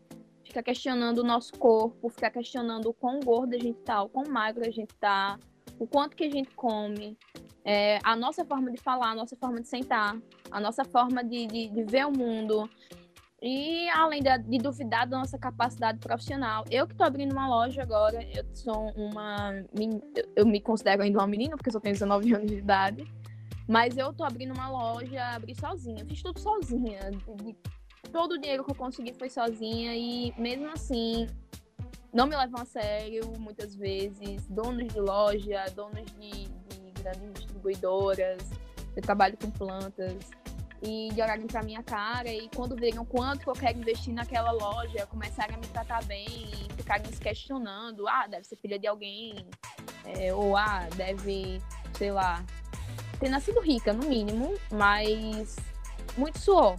Fica questionando o nosso corpo, fica questionando o quão gorda a gente tá, o quão magra a gente tá, o quanto que a gente come, é, a nossa forma de falar, a nossa forma de sentar, a nossa forma de, de, de ver o mundo. E além de, de, duvidar da nossa capacidade profissional, eu que estou abrindo uma loja agora, eu sou uma. Eu me considero ainda uma menina, porque só tenho 19 anos de idade. Mas eu estou abrindo uma loja, abri sozinha, fiz tudo sozinha. Todo o dinheiro que eu consegui foi sozinha, e mesmo assim, não me levam a sério muitas vezes. Donos de loja, donos de, de grandes distribuidoras, eu trabalho com plantas e de olharem pra minha cara e quando verem o quanto eu quero investir naquela loja, começarem a me tratar bem e ficarem se questionando, ah, deve ser filha de alguém, é, ou ah, deve, sei lá, ter nascido rica, no mínimo, mas muito suor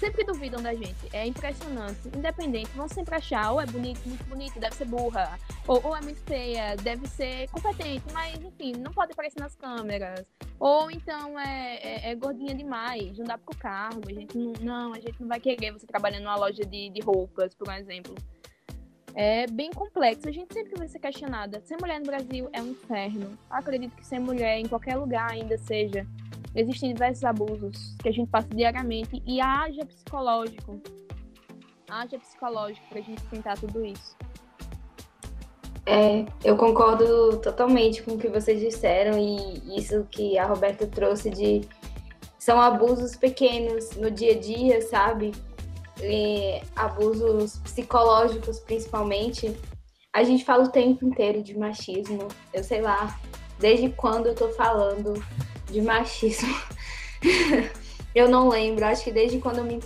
sempre duvidam da gente. É impressionante. Independente, vão sempre achar, ou é bonito, muito bonito, deve ser burra. Ou, ou é muito feia, deve ser competente, mas enfim, não pode aparecer nas câmeras. Ou então é, é, é gordinha demais, não dá pro cargo. A gente não, não, a gente não vai querer você trabalhando numa loja de, de roupas, por exemplo. É bem complexo, a gente sempre vai ser questionada. Ser mulher no Brasil é um inferno. Eu acredito que ser mulher em qualquer lugar ainda seja Existem diversos abusos que a gente passa diariamente e haja psicológico. Haja psicológico para a gente tentar tudo isso. É, eu concordo totalmente com o que vocês disseram e isso que a Roberta trouxe de são abusos pequenos no dia a dia, sabe? E abusos psicológicos, principalmente. A gente fala o tempo inteiro de machismo. Eu sei lá, desde quando eu tô falando de machismo. eu não lembro, acho que desde quando eu me,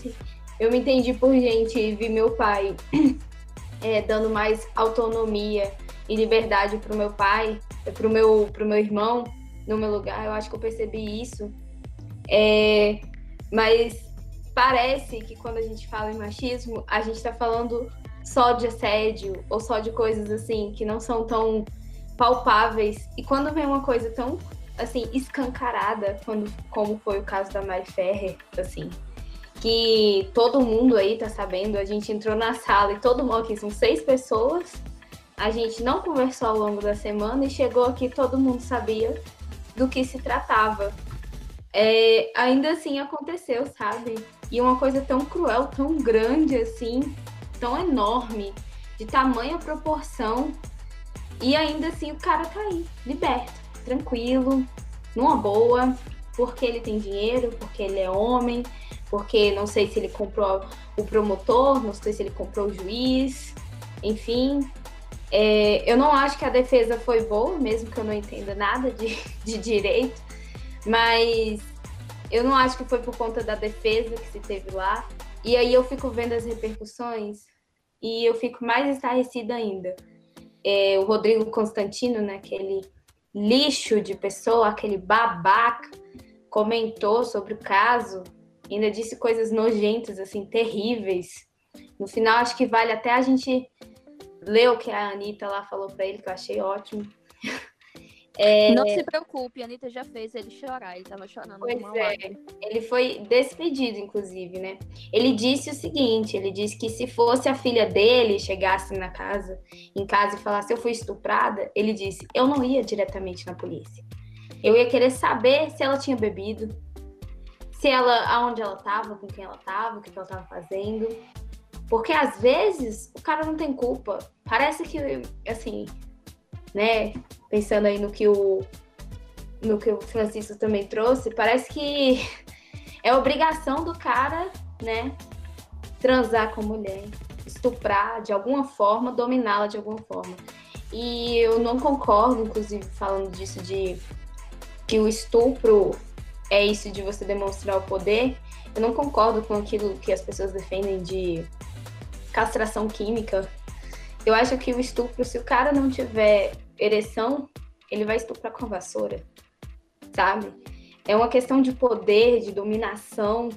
eu me entendi por gente e vi meu pai é, dando mais autonomia e liberdade pro meu pai, pro meu, pro meu irmão no meu lugar, eu acho que eu percebi isso. É, mas parece que quando a gente fala em machismo, a gente está falando só de assédio ou só de coisas assim que não são tão palpáveis. E quando vem uma coisa tão assim escancarada, quando, como foi o caso da Mari Ferrer, assim, que todo mundo aí tá sabendo, a gente entrou na sala e todo mundo aqui são seis pessoas. A gente não conversou ao longo da semana e chegou aqui todo mundo sabia do que se tratava. É, ainda assim aconteceu, sabe? E uma coisa tão cruel, tão grande assim, tão enorme, de tamanha proporção, e ainda assim o cara tá aí, liberto, tranquilo, numa boa, porque ele tem dinheiro, porque ele é homem, porque não sei se ele comprou o promotor, não sei se ele comprou o juiz, enfim. É, eu não acho que a defesa foi boa, mesmo que eu não entenda nada de, de direito, mas eu não acho que foi por conta da defesa que se teve lá. E aí eu fico vendo as repercussões e eu fico mais estarrecida ainda é, o Rodrigo Constantino, né, aquele lixo de pessoa, aquele babaca, comentou sobre o caso, ainda disse coisas nojentas, assim, terríveis. No final, acho que vale até a gente ler o que a Anitta lá falou para ele, que eu achei ótimo. É... Não se preocupe, a Anitta já fez ele chorar, ele tava chorando. Pois é, ele foi despedido, inclusive, né? Ele disse o seguinte, ele disse que se fosse a filha dele, chegasse na casa, em casa e falasse, eu fui estuprada, ele disse, eu não ia diretamente na polícia. Eu ia querer saber se ela tinha bebido, se ela, aonde ela tava, com quem ela tava, o que ela tava fazendo. Porque às vezes o cara não tem culpa. Parece que, assim, né? Pensando aí no que o no que o Francisco também trouxe, parece que é obrigação do cara, né, transar com mulher, estuprar de alguma forma, dominá-la de alguma forma. E eu não concordo, inclusive, falando disso de que o estupro é isso de você demonstrar o poder. Eu não concordo com aquilo que as pessoas defendem de castração química. Eu acho que o estupro, se o cara não tiver ereção, ele vai estuprar com a vassoura, sabe? É uma questão de poder, de dominação,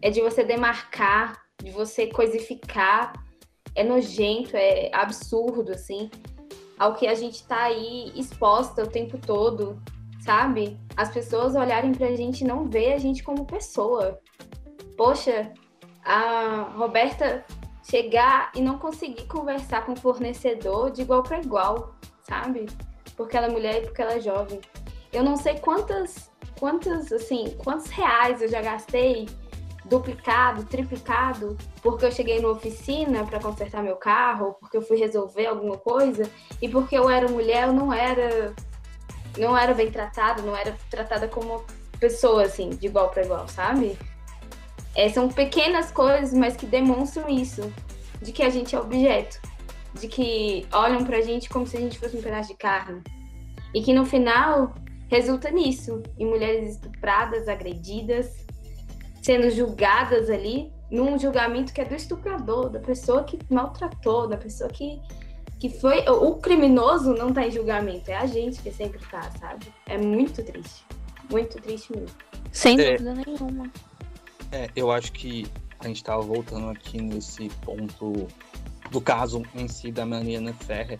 é de você demarcar, de você coisificar. É nojento, é absurdo, assim, ao que a gente tá aí exposta o tempo todo, sabe? As pessoas olharem pra gente e não ver a gente como pessoa. Poxa, a Roberta chegar e não conseguir conversar com o fornecedor de igual para igual sabe? Porque ela é mulher e porque ela é jovem. Eu não sei quantas, quantas, assim, quantos reais eu já gastei duplicado, triplicado, porque eu cheguei na oficina para consertar meu carro, porque eu fui resolver alguma coisa, e porque eu era mulher, eu não era não era bem tratada, não era tratada como pessoa assim, de igual para igual, sabe? É, são pequenas coisas, mas que demonstram isso, de que a gente é objeto de que olham pra gente como se a gente fosse um pedaço de carne. E que no final resulta nisso, em mulheres estupradas, agredidas, sendo julgadas ali, num julgamento que é do estuprador, da pessoa que maltratou, da pessoa que, que foi. O criminoso não tá em julgamento, é a gente que sempre tá, sabe? É muito triste. Muito triste mesmo. Sem é, dúvida nenhuma. É, eu acho que a gente tava voltando aqui nesse ponto do caso em si da Mariana Ferrer.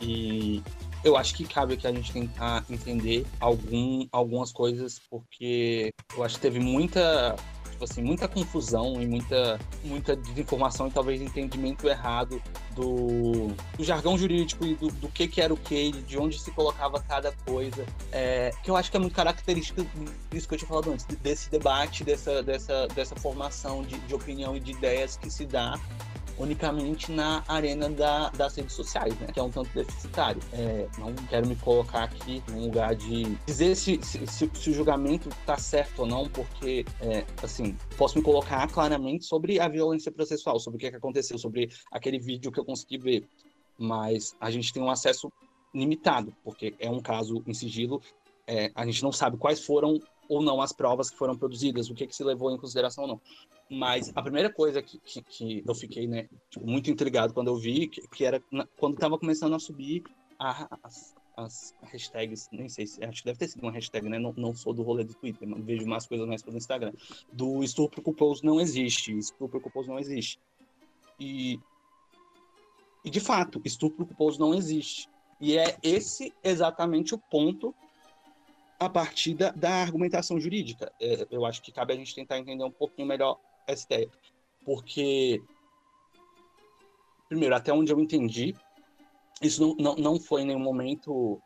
E eu acho que cabe aqui a gente tentar entender algum, algumas coisas, porque eu acho que teve muita, tipo assim, muita confusão e muita, muita desinformação e talvez entendimento errado do, do jargão jurídico e do, do, que, que era o que, de onde se colocava cada coisa, é, que eu acho que é muito característica disso que eu tinha falado antes, desse debate, dessa, dessa, dessa formação de, de opinião e de ideias que se dá unicamente na arena da, das redes sociais, né? Que é um tanto deficitário. É, não quero me colocar aqui num lugar de dizer se, se, se, se o julgamento está certo ou não, porque, é, assim, posso me colocar claramente sobre a violência processual, sobre o que, que aconteceu, sobre aquele vídeo que eu consegui ver. Mas a gente tem um acesso limitado, porque é um caso em sigilo, é, a gente não sabe quais foram ou não as provas que foram produzidas, o que, que se levou em consideração ou não. Mas a primeira coisa que, que, que eu fiquei né, tipo, muito intrigado quando eu vi, que, que era na, quando estava começando a subir a, as, as, hashtags, nem sei se, acho que deve ter sido uma hashtag, né? Não, não sou do rolê do Twitter, mas vejo mais coisas mais pelo Instagram. Do estupro culposo não existe, estupro culposo não existe. E, e de fato, estupro culposo não existe. E é esse exatamente o ponto a partir da, da argumentação jurídica. É, eu acho que cabe a gente tentar entender um pouquinho melhor essa ideia. Porque, primeiro, até onde eu entendi, isso não, não, não foi em nenhum momento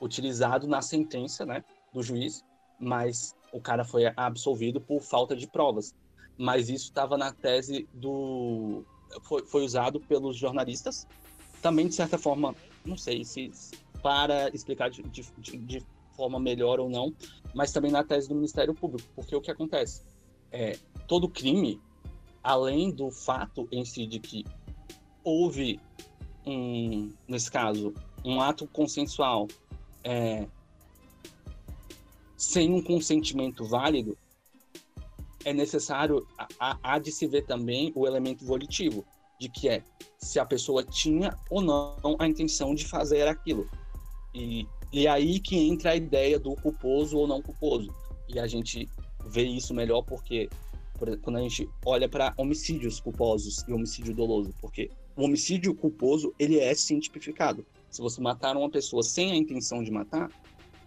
utilizado na sentença né, do juiz, mas o cara foi absolvido por falta de provas. Mas isso estava na tese do. Foi, foi usado pelos jornalistas, também de certa forma, não sei se para explicar de, de, de forma melhor ou não, mas também na tese do Ministério Público, porque o que acontece? É, todo crime, além do fato em si de que houve um, nesse caso, um ato consensual é, sem um consentimento válido, é necessário, há de se ver também o elemento volitivo, de que é se a pessoa tinha ou não a intenção de fazer aquilo. E, e aí que entra a ideia do culposo ou não culposo. E a gente vê isso melhor porque quando a gente olha para homicídios culposos e homicídio doloso, porque o homicídio culposo, ele é sim tipificado. Se você matar uma pessoa sem a intenção de matar,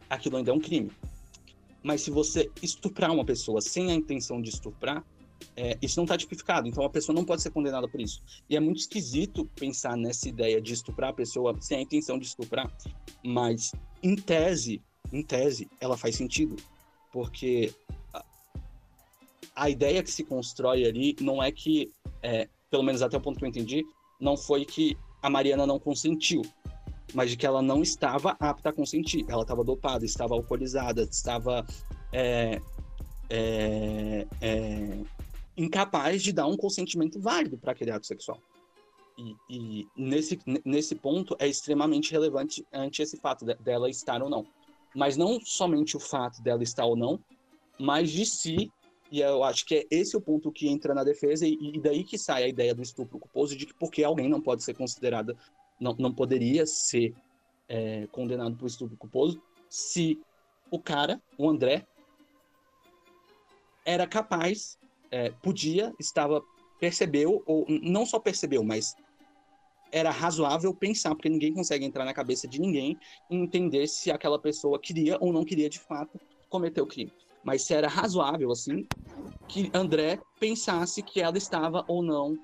aquilo ainda é um crime. Mas se você estuprar uma pessoa sem a intenção de estuprar, é, isso não está tipificado. Então a pessoa não pode ser condenada por isso. E é muito esquisito pensar nessa ideia de estuprar a pessoa sem a intenção de estuprar. Mas em tese, em tese, ela faz sentido, porque a, a ideia que se constrói ali não é que, é, pelo menos até o ponto que eu entendi, não foi que a Mariana não consentiu, mas de que ela não estava apta a consentir. Ela estava dopada, estava alcoolizada, estava é, é, é, incapaz de dar um consentimento válido para aquele ato sexual. E, e, nesse, nesse ponto é extremamente relevante ante esse fato de, dela estar ou não. Mas não somente o fato dela estar ou não, mas de si e eu acho que é esse o ponto que entra na defesa, e, e daí que sai a ideia do estupro culposo, de que porque alguém não pode ser considerada, não, não poderia ser é, condenado por estupro culposo, se o cara, o André, era capaz, é, podia, estava, percebeu, ou não só percebeu, mas era razoável pensar, porque ninguém consegue entrar na cabeça de ninguém e entender se aquela pessoa queria ou não queria de fato cometer o crime mas se era razoável, assim, que André pensasse que ela estava ou não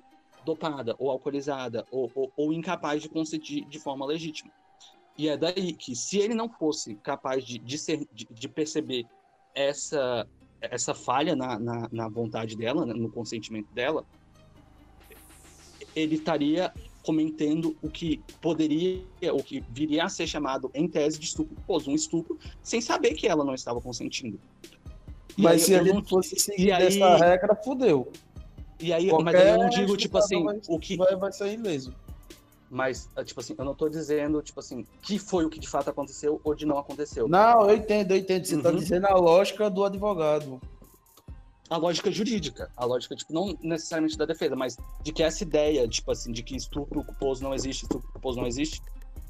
dopada, ou alcoolizada, ou, ou, ou incapaz de consentir de forma legítima. E é daí que, se ele não fosse capaz de, de, ser, de, de perceber essa, essa falha na, na, na vontade dela, né, no consentimento dela, ele estaria cometendo o que poderia, o que viria a ser chamado em tese de estupro, um estupro, sem saber que ela não estava consentindo. Mas se ele não fosse seguir aí... essa regra, fudeu. E aí, Qualquer mas aí eu não digo, tipo assim, vai, o que. Vai, vai sair ileso. Mas, é, tipo assim, eu não tô dizendo, tipo assim, que foi o que de fato aconteceu ou de não aconteceu. Não, eu entendo, eu entendo. Você tá uhum. tá dizendo a lógica do advogado. A lógica jurídica. A lógica, tipo, não necessariamente da defesa, mas de que essa ideia, tipo assim, de que estupro culposo não existe, estupro culposo não existe,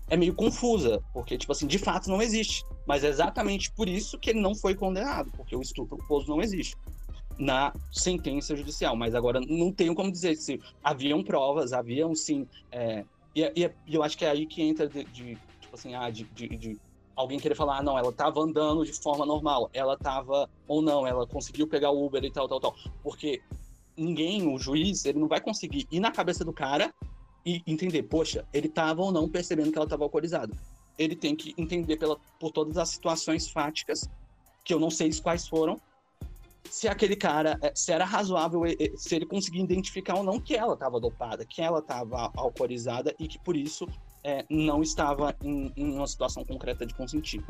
é meio confusa, porque, tipo assim, de fato não existe. Mas é exatamente por isso que ele não foi condenado, porque o estupro culposo não existe na sentença judicial. Mas agora não tenho como dizer se haviam provas, haviam sim. É, e, e, e, eu acho que é aí que entra de, de tipo assim, ah, de, de, de, alguém querer falar, ah, não, ela estava andando de forma normal, ela estava, ou não, ela conseguiu pegar o Uber e tal, tal, tal. Porque ninguém, o juiz, ele não vai conseguir ir na cabeça do cara e entender, poxa, ele estava ou não percebendo que ela estava alcoolizada. Ele tem que entender pela, por todas as situações fáticas, que eu não sei quais foram, se aquele cara, é, se era razoável, se ele conseguia identificar ou não que ela estava dopada, que ela estava alcoolizada e que por isso é, não estava em, em, uma situação concreta de consentir.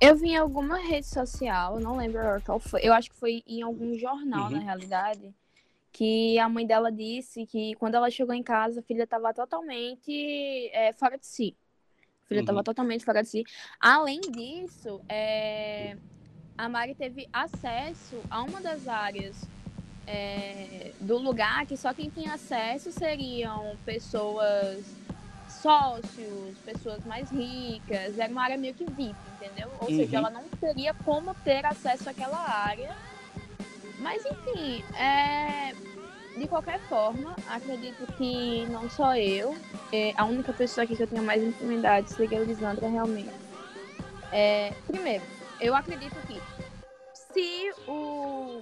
Eu vi em alguma rede social, não lembro qual foi, eu acho que foi em algum jornal, uhum. na realidade, que a mãe dela disse que quando ela chegou em casa, a filha estava totalmente é, fora de si. A filha estava uhum. totalmente fora de si. Além disso, é... a Mari teve acesso a uma das áreas é... do lugar que só quem tinha acesso seriam pessoas sócios, pessoas mais ricas, era uma área meio que VIP, entendeu? Ou uhum. seja, ela não teria como ter acesso àquela área. Mas enfim, é... de qualquer forma, acredito que não só eu, é a única pessoa aqui que eu tenho mais intimidade seria a Lisandra realmente. É... Primeiro, eu acredito que se o,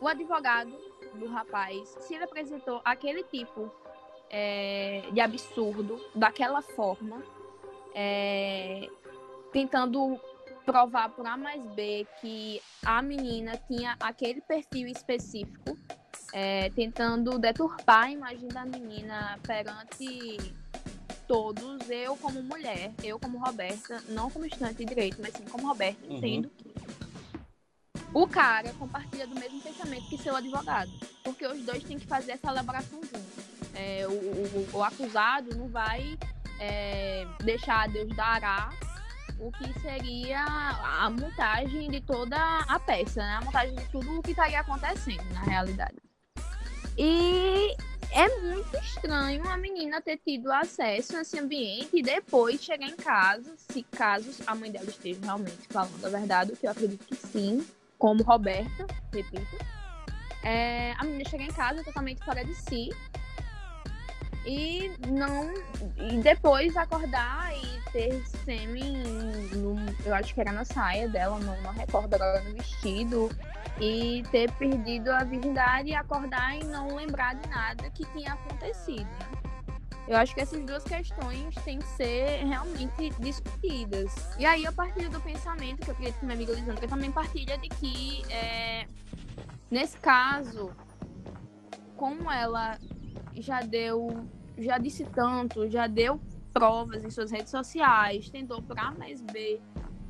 o advogado do rapaz, se ele apresentou aquele tipo é, de absurdo daquela forma, é, tentando provar por A mais B que a menina tinha aquele perfil específico, é, tentando deturpar a imagem da menina perante todos, eu como mulher, eu como Roberta, não como estudante de direito, mas sim como Roberta, uhum. entendo que o cara compartilha do mesmo pensamento que seu advogado, porque os dois têm que fazer essa elaboração juntos é, o, o, o, acusado não vai é, deixar Deus dará o que seria a montagem de toda a peça, né? A montagem de tudo o que estaria acontecendo na realidade. E é muito estranho a menina ter tido acesso a esse ambiente e depois chegar em casa, se caso a mãe dela esteja realmente falando a verdade, o que eu acredito que sim, como Roberta, repito. É, a menina chegar em casa totalmente fora de si, e não e depois acordar e ter sêmen eu acho que era na saia dela, não, não recordo agora no vestido e ter perdido a virgindade e acordar e não lembrar de nada que tinha acontecido. Eu acho que essas duas questões têm que ser realmente discutidas. E aí eu partilho do pensamento que eu acredito que minha amiga Lisandra também partilha de que é, nesse caso, como ela já deu, já disse tanto, já deu provas em suas redes sociais, tentou por A mais B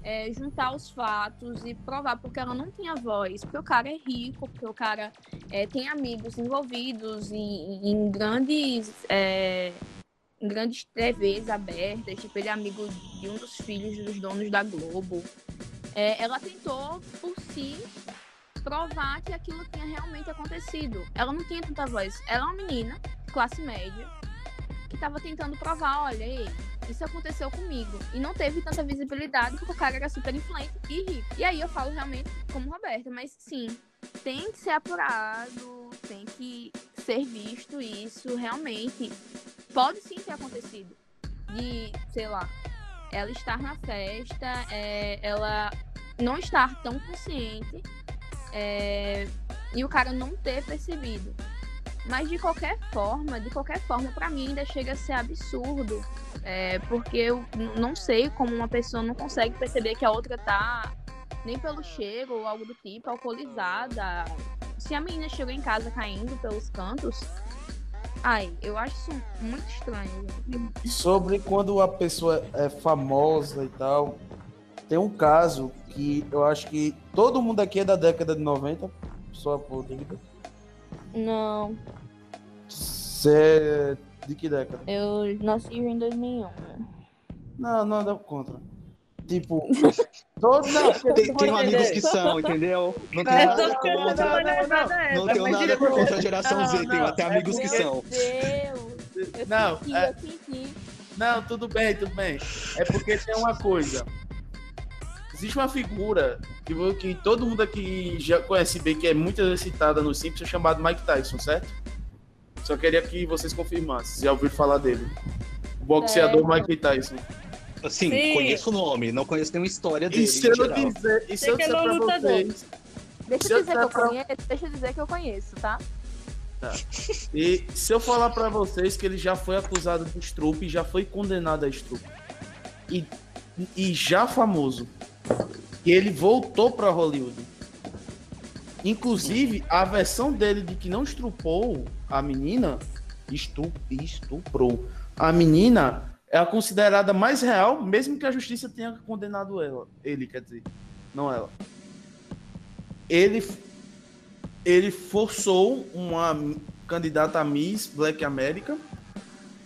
é, juntar os fatos e provar porque ela não tinha voz, porque o cara é rico, porque o cara é, tem amigos envolvidos em, em grandes é, em grandes TVs abertas, tipo, ele é amigo de um dos filhos dos donos da Globo. É, ela tentou por si provar que aquilo tinha realmente acontecido. Ela não tinha tanta voz. Ela é uma menina, classe média, que estava tentando provar, olha, ei, isso aconteceu comigo. E não teve tanta visibilidade porque o cara era super influente e rico. E aí eu falo realmente como Roberta, mas sim, tem que ser apurado, tem que ser visto isso realmente. Pode sim ter acontecido. De, sei lá, ela estar na festa, é, ela não estar tão consciente é, e o cara não ter percebido. Mas de qualquer forma, de qualquer forma, para mim ainda chega a ser absurdo. É, porque eu não sei como uma pessoa não consegue perceber que a outra tá nem pelo cheiro ou algo do tipo, alcoolizada. Se a menina chegou em casa caindo pelos cantos, ai, eu acho isso muito estranho. Sobre quando a pessoa é famosa e tal, tem um caso que eu acho que todo mundo aqui é da década de 90, só por dúvida. Não. Você é de que década? Eu nasci em 2001. Não, não dá contra. Tipo, todos não, tem, tem amigos que são, entendeu? Não tem nada contra. Não, não, tenho nada contra a geração Z, tenho até amigos que são. Meu Deus. Não, é... não, tudo bem, tudo bem. É porque tem uma coisa existe uma figura que, que todo mundo aqui já conhece bem, que é muito exercitada no Simpsons, chamado Mike Tyson, certo? Só queria que vocês confirmassem, já ouviram falar dele. O boxeador é. Mike Tyson. Sim, Sim, conheço o nome, não conheço nenhuma história dele. E se eu dizer, e se eu disser pra vocês. Deixa eu dizer que eu conheço, deixa eu dizer que eu conheço, tá? Tá. E se eu falar para vocês que ele já foi acusado de estrupe e já foi condenado a estrupe. E, e já famoso que ele voltou para Hollywood. Inclusive, a versão dele de que não estrupou a menina, estup, estuprou a menina, é a considerada mais real, mesmo que a justiça tenha condenado ela. Ele, quer dizer, não ela. Ele, ele forçou uma candidata a Miss Black America,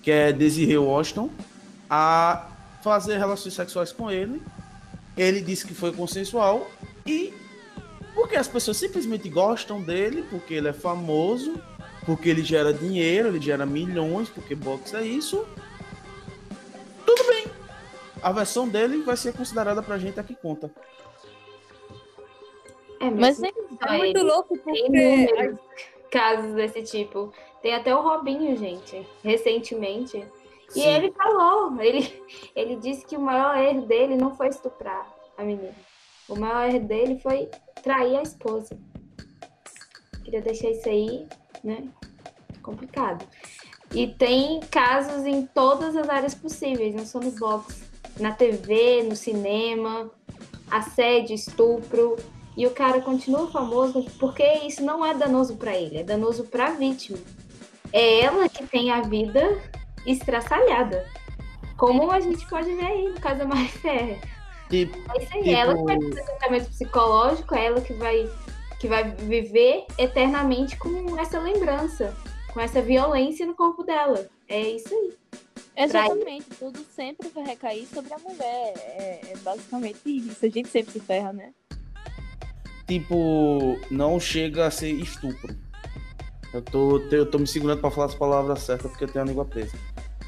que é Desiree Washington, a fazer relações sexuais com ele. Ele disse que foi consensual e porque as pessoas simplesmente gostam dele, porque ele é famoso, porque ele gera dinheiro, ele gera milhões, porque boxe é isso. Tudo bem. A versão dele vai ser considerada pra gente aqui conta. É, Mas é, muito ele louco Tem porque. inúmeros casos desse tipo. Tem até o Robinho, gente, recentemente. E ele falou, ele, ele disse que o maior erro dele não foi estuprar a menina. O maior erro dele foi trair a esposa. Queria deixar isso aí, né? Complicado. E tem casos em todas as áreas possíveis, não só no boxe. Na TV, no cinema, assédio, estupro. E o cara continua famoso porque isso não é danoso para ele, é danoso para a vítima. É ela que tem a vida estraçalhada. Como a gente pode ver aí no caso da Mari Ferrer. Tipo, É isso aí, Tipo- ela que vai fazer tratamento psicológico, é ela que vai, que vai viver eternamente com essa lembrança, com essa violência no corpo dela. É isso aí. Exatamente, tudo sempre vai recair sobre a mulher. É, é basicamente isso. A gente sempre se ferra, né? tipo, não chega a ser estupro. Eu tô, eu tô me segurando pra falar as palavras certas porque eu tenho a língua presa.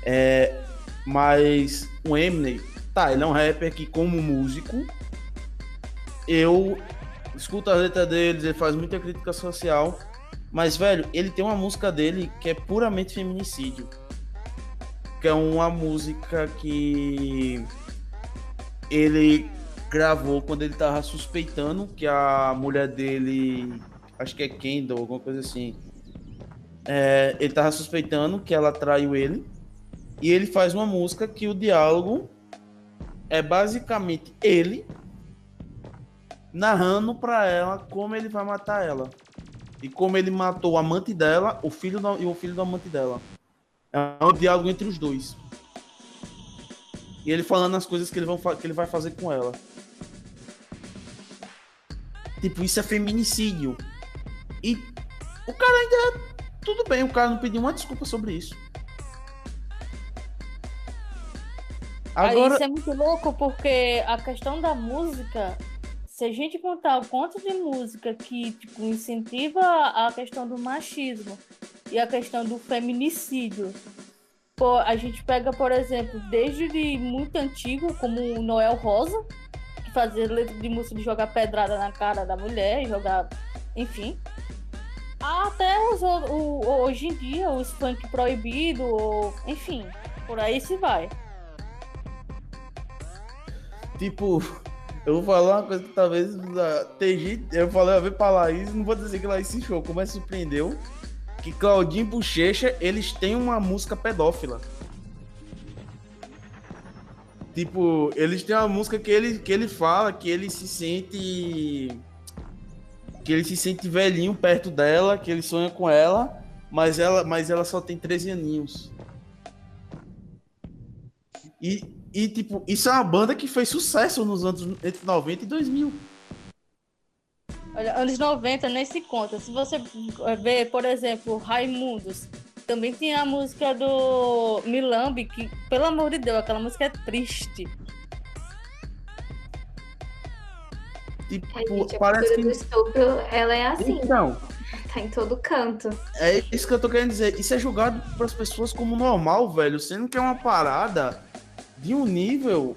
É, mas o Eminem, tá, ele é um rapper que, como músico, eu escuto as letras dele, ele faz muita crítica social, mas, velho, ele tem uma música dele que é puramente feminicídio. Que é uma música que ele gravou quando ele tava suspeitando que a mulher dele, acho que é Kendall, alguma coisa assim. é, ele tava suspeitando que ela traiu ele. E ele faz uma música que o diálogo é basicamente ele narrando pra ela como ele vai matar ela. E como ele matou o amante dela, o filho do, e o filho do amante dela. É um diálogo entre os dois. E ele falando as coisas que ele, vão, que ele vai fazer com ela. Tipo, isso é feminicídio. E o cara ainda. Tudo bem, o cara não pediu uma desculpa sobre isso. Aí Agora. isso é muito louco porque a questão da música, se a gente contar o quanto de música que tipo, incentiva a questão do machismo e a questão do feminicídio, pô, a gente pega, por exemplo, desde de muito antigo, como o Noel Rosa, que fazia letra de música de jogar pedrada na cara da mulher, jogar, enfim. Até os, o- hoje em dia, os funk proibido, ou, enfim, por aí se vai. Tipo, eu vou falar uma coisa que talvez gente. Eu falei, eu ver pra Laís, não vou dizer que Laís se chocou, mas surpreendeu. Que Claudinho e Bochecha, eles têm uma música pedófila. Tipo, eles têm uma música que ele, que ele fala que ele se sente. Que ele se sente velhinho perto dela, que ele sonha com ela, mas ela, mas ela só tem 13 aninhos. E, e, tipo, isso é uma banda que fez sucesso nos anos entre 90 e 2000. Olha, anos 90 nem se conta. Se você ver, por exemplo, Raimundos, também tinha a música do Milambi, que, pelo amor de Deus, aquela música é triste. Tipo, É, gente, a parece cultura do que. estupro, ela é assim, Então, tá em todo canto. é isso que eu tô querendo dizer. Isso é julgado para as pessoas como normal, velho. Sendo que é uma parada de um nível,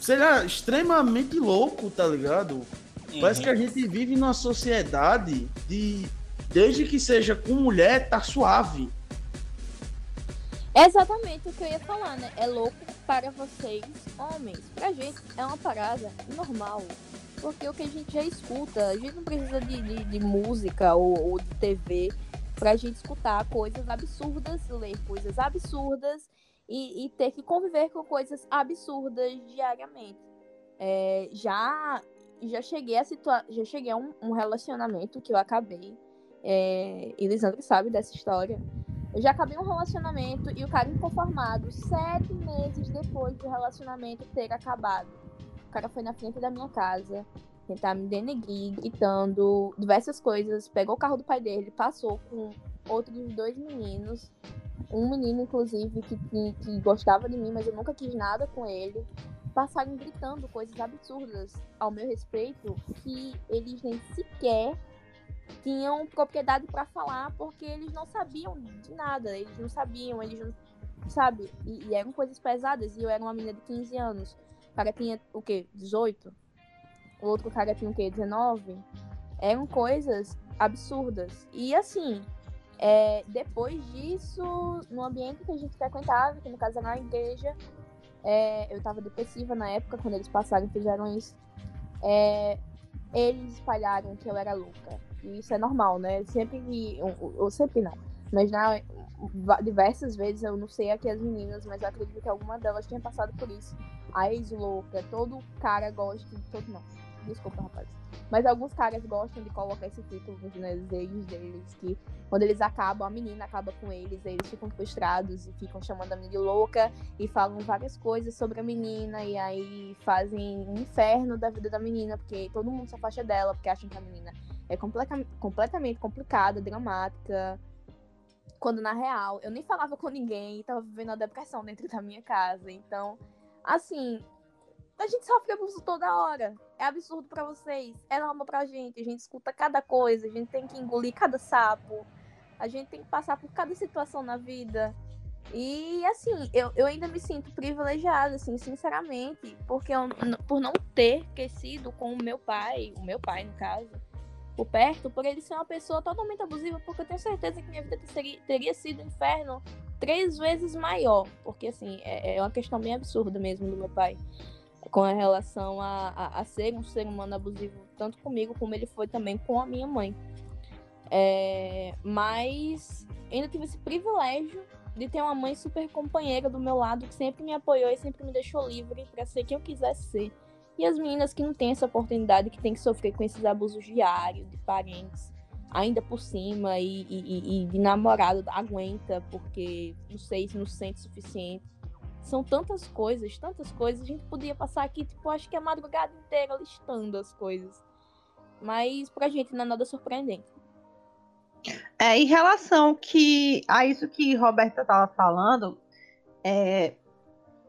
sei lá, extremamente louco, tá ligado? Parece que a gente vive numa sociedade de. Desde que seja com mulher, tá suave. É exatamente o que eu ia falar, né? É louco para vocês, homens. Pra gente é uma parada normal. Porque o que a gente já escuta, a gente não precisa de, de, de música ou, ou de TV pra gente escutar coisas absurdas, ler coisas absurdas e, e ter que conviver com coisas absurdas diariamente. É, já já cheguei a situa já cheguei a um, um relacionamento que eu acabei. É, e Lisandro sabe dessa história. Eu já acabei um relacionamento e o cara inconformado, sete meses depois do relacionamento ter acabado. O cara foi na frente da minha casa tentar me denegrir, gritando diversas coisas. Pegou o carro do pai dele, passou com outros dois meninos. Um menino, inclusive, que, que, que gostava de mim, mas eu nunca quis nada com ele, passaram gritando coisas absurdas ao meu respeito que eles nem sequer tinham propriedade para falar porque eles não sabiam de nada, eles não sabiam, eles não, sabe? E, e, eram coisas pesadas e eu era uma menina de 15 anos. O cara tinha o quê? 18? O outro cara tinha o quê? 19? Eram coisas absurdas. E assim, é, depois disso, no ambiente que a gente frequentava, que no caso era na igreja, é, eu tava depressiva na época, quando eles passaram e fizeram isso. É, eles espalharam que eu era louca. E isso é normal, né? Sempre que. Ou sempre não. Mas na, diversas vezes, eu não sei aqui as meninas, mas eu acredito que alguma delas tinha passado por isso. A ex-louca, todo cara gosta. Todo não. Desculpa, rapaz. Mas alguns caras gostam de colocar esse título nos ex deles, que quando eles acabam, a menina acaba com eles, eles ficam frustrados e ficam chamando a menina de louca e falam várias coisas sobre a menina e aí fazem um inferno da vida da menina, porque todo mundo se afasta dela, porque acham que a menina é completamente, completamente complicada, dramática. Quando na real, eu nem falava com ninguém e tava vivendo a depressão dentro da minha casa. Então, assim, a gente sofre abuso toda hora. É absurdo para vocês. É normal pra gente. A gente escuta cada coisa. A gente tem que engolir cada sapo. A gente tem que passar por cada situação na vida. E assim, eu, eu ainda me sinto privilegiada, assim, sinceramente, porque eu, por não ter crescido com o meu pai, o meu pai, no caso, por perto, por ele ser uma pessoa totalmente abusiva, porque eu tenho certeza que minha vida teria, teria sido um inferno três vezes maior, porque assim, é, é uma questão bem absurda mesmo do meu pai com relação a, a, a, ser um ser humano abusivo, tanto comigo como ele foi também com a minha mãe. É, mas ainda tive esse privilégio de ter uma mãe super companheira do meu lado, que sempre me apoiou e sempre me deixou livre para ser quem eu quisesse ser. E as meninas que não têm essa oportunidade, que têm que sofrer com esses abusos diários de parentes, ainda por cima, e, e, e de namorado aguenta, porque não sei se não se sente suficiente são tantas coisas, tantas coisas. A gente podia passar aqui, tipo, acho que a madrugada inteira listando as coisas. Mas pra gente não é nada surpreendente. É, em relação que a isso que Roberta estava falando, é,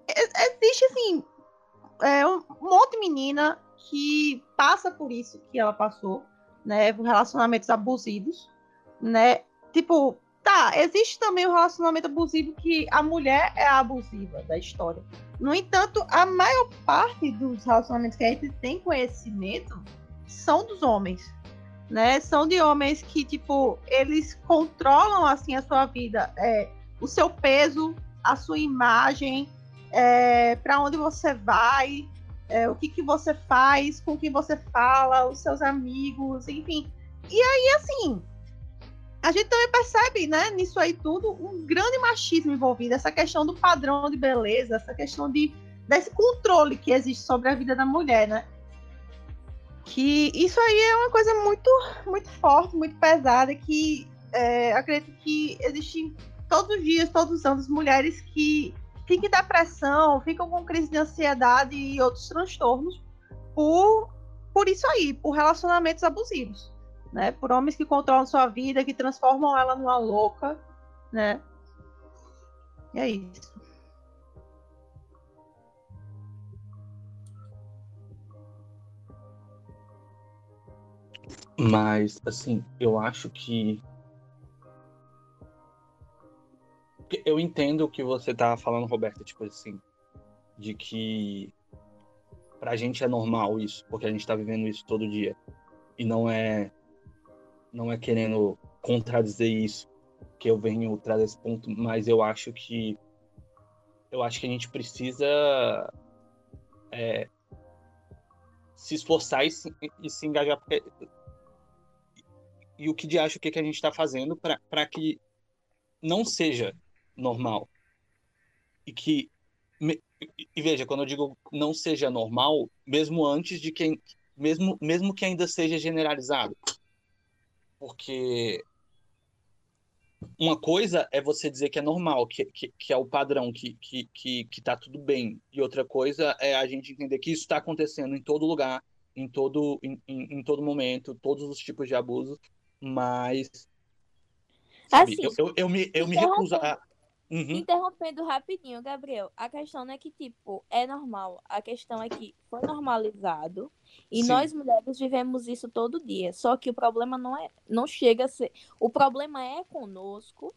existe assim é, um monte de menina que passa por isso que ela passou, né? Relacionamentos abusivos, né? Tipo, Tá, existe também o relacionamento abusivo que a mulher é a abusiva da história. No entanto, a maior parte dos relacionamentos que a gente tem conhecimento são dos homens, né? São de homens que, tipo, eles controlam, assim, a sua vida, é, o seu peso, a sua imagem, é, para onde você vai, é, o que, que você faz, com quem você fala, os seus amigos, enfim. E aí, assim, a gente também percebe, né, nisso aí tudo, um grande machismo envolvido, essa questão do padrão de beleza, essa questão de desse controle que existe sobre a vida da mulher, né? Que isso aí é uma coisa muito, muito forte, muito pesada, que é, acredito que existe todos os dias, todos os anos, mulheres que ficam em depressão, ficam com crise de ansiedade e outros transtornos por, por isso aí, por relacionamentos abusivos né? Por homens que controlam sua vida, que transformam ela numa louca, né? E é isso. Mas, assim, eu acho que. Eu entendo o que você tá falando, Roberta, tipo assim, de que pra gente é normal isso, porque a gente tá vivendo isso todo dia. E não é não é querendo contradizer isso que eu venho trazer esse ponto, mas eu acho que eu acho que a gente precisa é, se esforçar e se, e se engajar porque, e o que de acho que, que a gente está fazendo para que não seja normal. E que e veja quando eu digo não seja normal mesmo antes de quem mesmo mesmo que ainda seja generalizado porque uma coisa é você dizer que é normal, que, que, que é o padrão, que, que, que, que tá tudo bem. E outra coisa é a gente entender que isso está acontecendo em todo lugar, em todo, em, em, em, todo momento, todos os tipos de abuso, mas. Sabe, assim, eu, eu, eu, me, eu me recuso a. Uhum. Interrompendo rapidinho, Gabriel. A questão não é que, tipo, é normal. A questão é que foi normalizado e Sim. nós mulheres vivemos isso todo dia. Só que o problema não é, não chega a ser. O problema é conosco,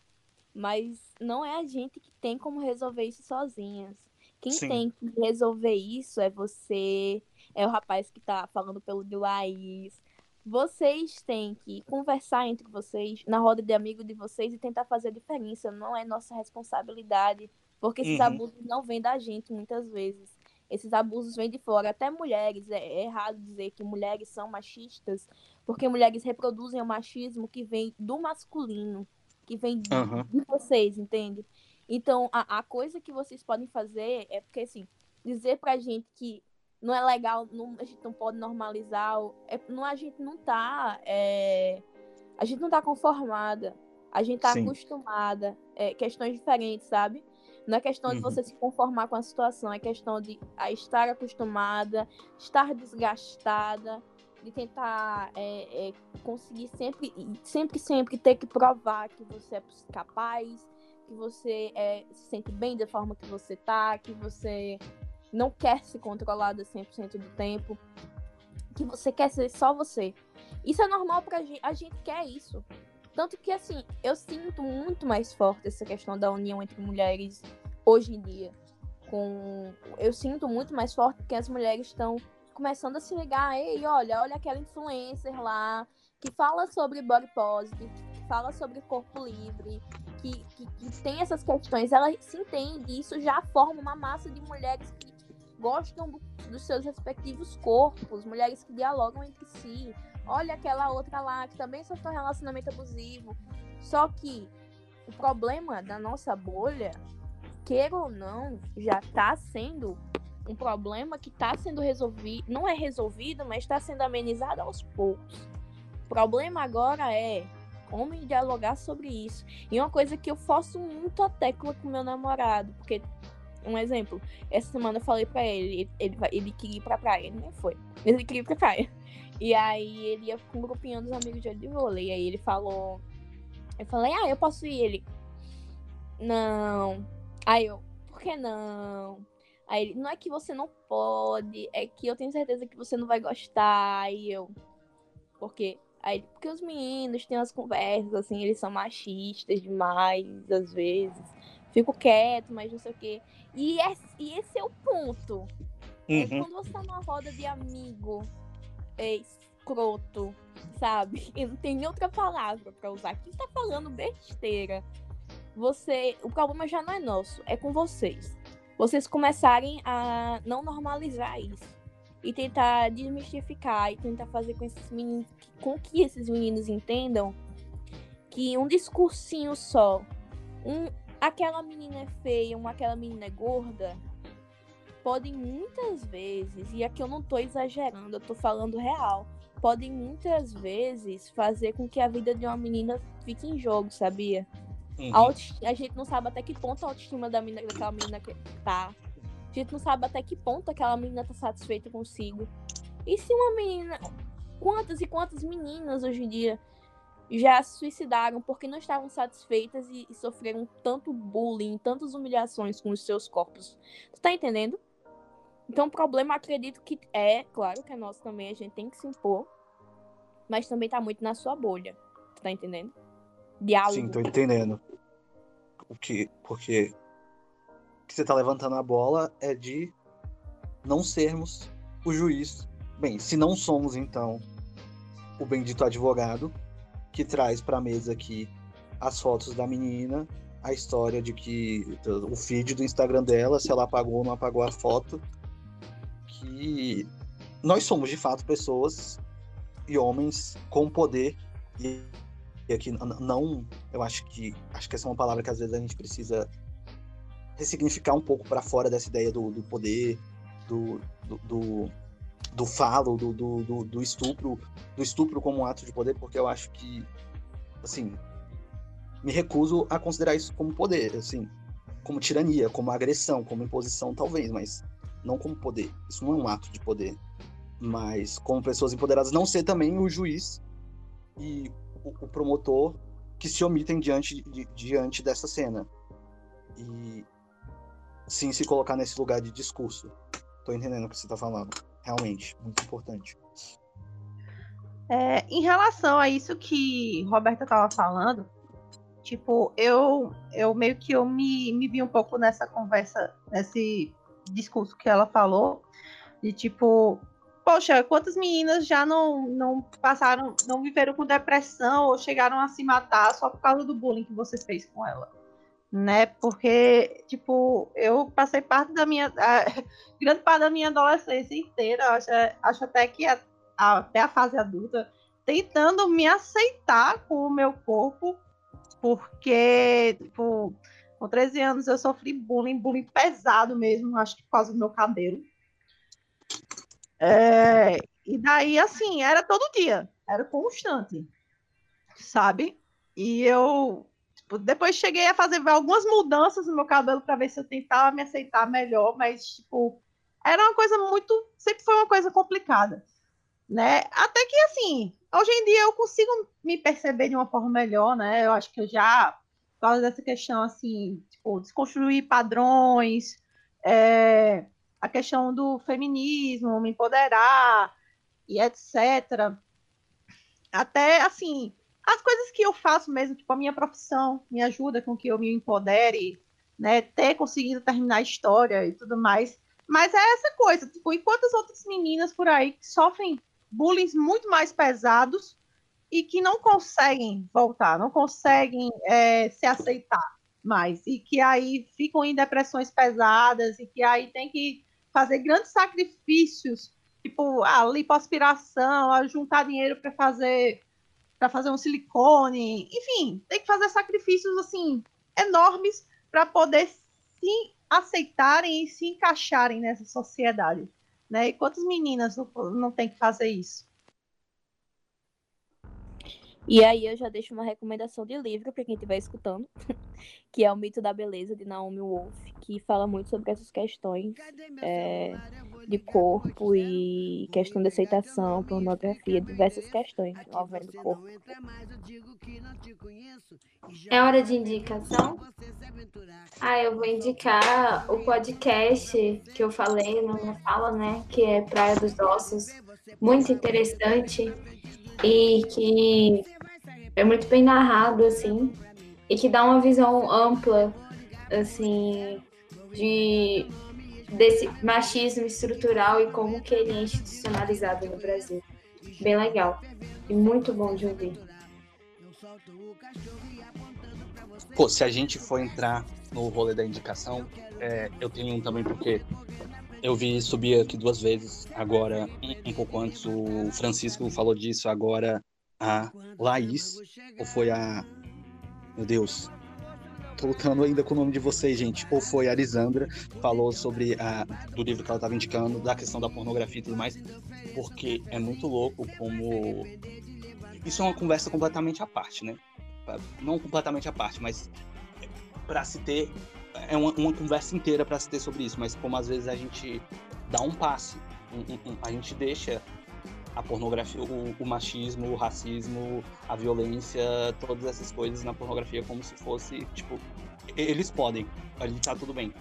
mas não é a gente que tem como resolver isso sozinhas. Quem Sim. tem que resolver isso é você, é o rapaz que tá falando pelo de Laís, vocês têm que conversar entre vocês, na roda de amigos de vocês, e tentar fazer a diferença. Não é nossa responsabilidade, porque esses uhum. abusos não vêm da gente muitas vezes. Esses abusos vêm de fora. Até mulheres, é, é errado dizer que mulheres são machistas, porque mulheres reproduzem o machismo que vem do masculino, que vem de, uhum. de vocês, entende? Então, a, a coisa que vocês podem fazer é porque, assim, dizer pra gente que não é legal, não, a gente não pode normalizar. É, não, a gente não tá. É, a gente não tá conformada. A gente tá Sim. acostumada. É, questões diferentes, sabe? Não é questão uhum. de você se conformar com a situação, é questão de a estar acostumada, estar desgastada, de tentar é, é, conseguir sempre, sempre, sempre ter que provar que você é capaz, que você é, se sente bem da forma que você tá, que você não quer se controlar 100% do tempo, que você quer ser só você. Isso é normal pra gente, a gente quer isso. Tanto que, assim, eu sinto muito mais forte essa questão da união entre mulheres hoje em dia. Com... Eu sinto muito mais forte que as mulheres estão começando a se ligar. Ei, olha, olha aquela influencer lá que fala sobre body positive, que fala sobre corpo livre, que, que, que tem essas questões. Ela se entende. Isso já forma uma massa de mulheres que gostam do, dos seus respectivos corpos, mulheres que dialogam entre si. Olha aquela outra lá que também sofreu um relacionamento abusivo. Só que o problema da nossa bolha, queira ou não, já está sendo um problema que está sendo resolvido, não é resolvido, mas está sendo amenizado aos poucos. O problema agora é como dialogar sobre isso. E uma coisa que eu forço muito a tecla com meu namorado, porque um exemplo, essa semana eu falei pra ele, ele, ele, queria ir pra praia, ele nem foi. Ele queria ir pra praia. E aí ele ia com um grupinho dos amigos de vôlei. E aí ele falou. Eu falei, ah, eu posso ir. Ele. Não. Aí eu, por que não? Aí ele, não é que você não pode, é que eu tenho certeza que você não vai gostar. Aí eu. Por quê? Aí, porque os meninos têm umas conversas, assim, eles são machistas demais, às vezes fico quieto, mas não sei o quê. E, é, e esse é o ponto. É uhum. É quando você tá numa roda de amigo é escroto, sabe? E não tem nem outra palavra para usar. Quem tá falando besteira? Você. O problema já não é nosso, é com vocês. Vocês começarem a não normalizar isso. E tentar desmistificar e tentar fazer com esses meninos. Com que esses meninos entendam que um discursinho só, um, aquela menina é feia ou aquela menina é gorda, podem muitas vezes, e aqui eu não tô exagerando, eu tô falando real, podem muitas vezes fazer com que a vida de uma menina fique em jogo, sabia? Uhum. A, a, gente não sabe até que ponto a autoestima da menina, daquela menina tá. A gente não sabe até que ponto aquela menina tá satisfeita consigo. E se uma menina. Quantas e quantas meninas hoje em dia já se suicidaram porque não estavam satisfeitas e, e sofreram tanto bullying, tantas humilhações com os seus corpos. Tu tá entendendo? Então o problema, acredito que é, claro que é nosso também, a gente tem que se impor, mas também tá muito na sua bolha. Tu tá entendendo? Diálogo. Sim, tô entendendo. O que, porque o que você tá levantando a bola é de não sermos o juiz. Bem, se não somos, então, o bendito advogado, que traz para a mesa aqui as fotos da menina, a história de que o feed do Instagram dela, se ela apagou ou não apagou a foto, que nós somos de fato pessoas e homens com poder e, aqui não, eu acho que acho que essa é uma palavra que às vezes a gente precisa ressignificar um pouco para fora dessa ideia do, do poder, do, do, do do falo, do, do, do, do, estupro, do estupro como um ato de poder, porque eu acho que, assim, me recuso a considerar isso como poder, assim, como tirania, como agressão, como imposição, talvez, mas não como poder. Isso não é um ato de poder. Mas como pessoas empoderadas, não ser também o juiz e o, o promotor que se omitem diante, di, diante dessa cena. e sim se colocar nesse lugar de discurso. Tô entendendo o que você tá falando. Realmente, muito importante. É, em relação a isso que Roberta estava falando, tipo, eu, eu meio que eu me, me vi um pouco nessa conversa, nesse discurso que ela falou, de tipo, poxa, quantas meninas já não, não passaram, não viveram com depressão ou chegaram a se matar só por causa do bullying que você fez com ela? Né? Porque, tipo, eu passei parte da minha. A, grande parte da minha adolescência inteira, acho, acho até que a, até a fase adulta, tentando me aceitar com o meu corpo, porque, tipo, com 13 anos eu sofri bullying, bullying pesado mesmo, acho que por causa do meu cabelo. É, e daí, assim, era todo dia, era constante, sabe? E eu tipo, depois cheguei a fazer algumas mudanças no meu cabelo para ver se eu tentava me aceitar melhor, mas, tipo, era uma coisa muito. Sempre foi uma coisa complicada né? Até que assim, hoje em dia eu consigo me perceber de uma forma melhor, né? Eu acho que eu já por causa dessa questão assim, tipo, desconstruir padrões, é, a questão do feminismo, me empoderar e etc. Até assim, as coisas que eu faço mesmo, tipo a minha profissão, me ajuda com que eu me empodere, né? Ter conseguido terminar a história e tudo mais. Mas é essa coisa, tipo, e quantas outras meninas por aí que sofrem bullying muito mais pesados e que não conseguem voltar, não conseguem é, se aceitar mais, e que aí ficam em depressões pesadas, e que aí tem que fazer grandes sacrifícios, tipo a lipoaspiração, a juntar dinheiro para fazer para fazer um silicone, enfim, tem que fazer sacrifícios assim enormes para poder se aceitarem e se encaixarem nessa sociedade. Né? E quantas meninas não, não tem que fazer isso? E aí eu já deixo uma recomendação de livro para quem estiver escutando, que é o Mito da Beleza de Naomi Wolf, que fala muito sobre essas questões é, de corpo e questão de aceitação, pornografia, diversas questões envolvendo o corpo. É hora de indicação? Ah, eu vou indicar o podcast que eu falei na minha fala, né? Que é Praia dos Ossos. Muito interessante e que é muito bem narrado, assim, e que dá uma visão ampla, assim, de desse machismo estrutural e como que ele é institucionalizado no Brasil. Bem legal e muito bom de ouvir. Pô, se a gente for entrar no rolê da indicação, é, eu tenho um também porque eu vi subir aqui duas vezes, agora um, um pouco antes o Francisco falou disso, agora a Laís, ou foi a. Meu Deus. Tô lutando ainda com o nome de vocês, gente. Ou foi a Lisandra, falou sobre a, do livro que ela estava indicando, da questão da pornografia e tudo mais, porque é muito louco como. Isso é uma conversa completamente à parte, né? Não completamente à parte, mas para se ter. É uma, uma conversa inteira para se ter sobre isso, mas como às vezes a gente dá um passe, um, um, a gente deixa a pornografia, o, o, machismo, o racismo, a violência, todas essas coisas na pornografia como se fosse, tipo, eles podem, ali tá tudo bem.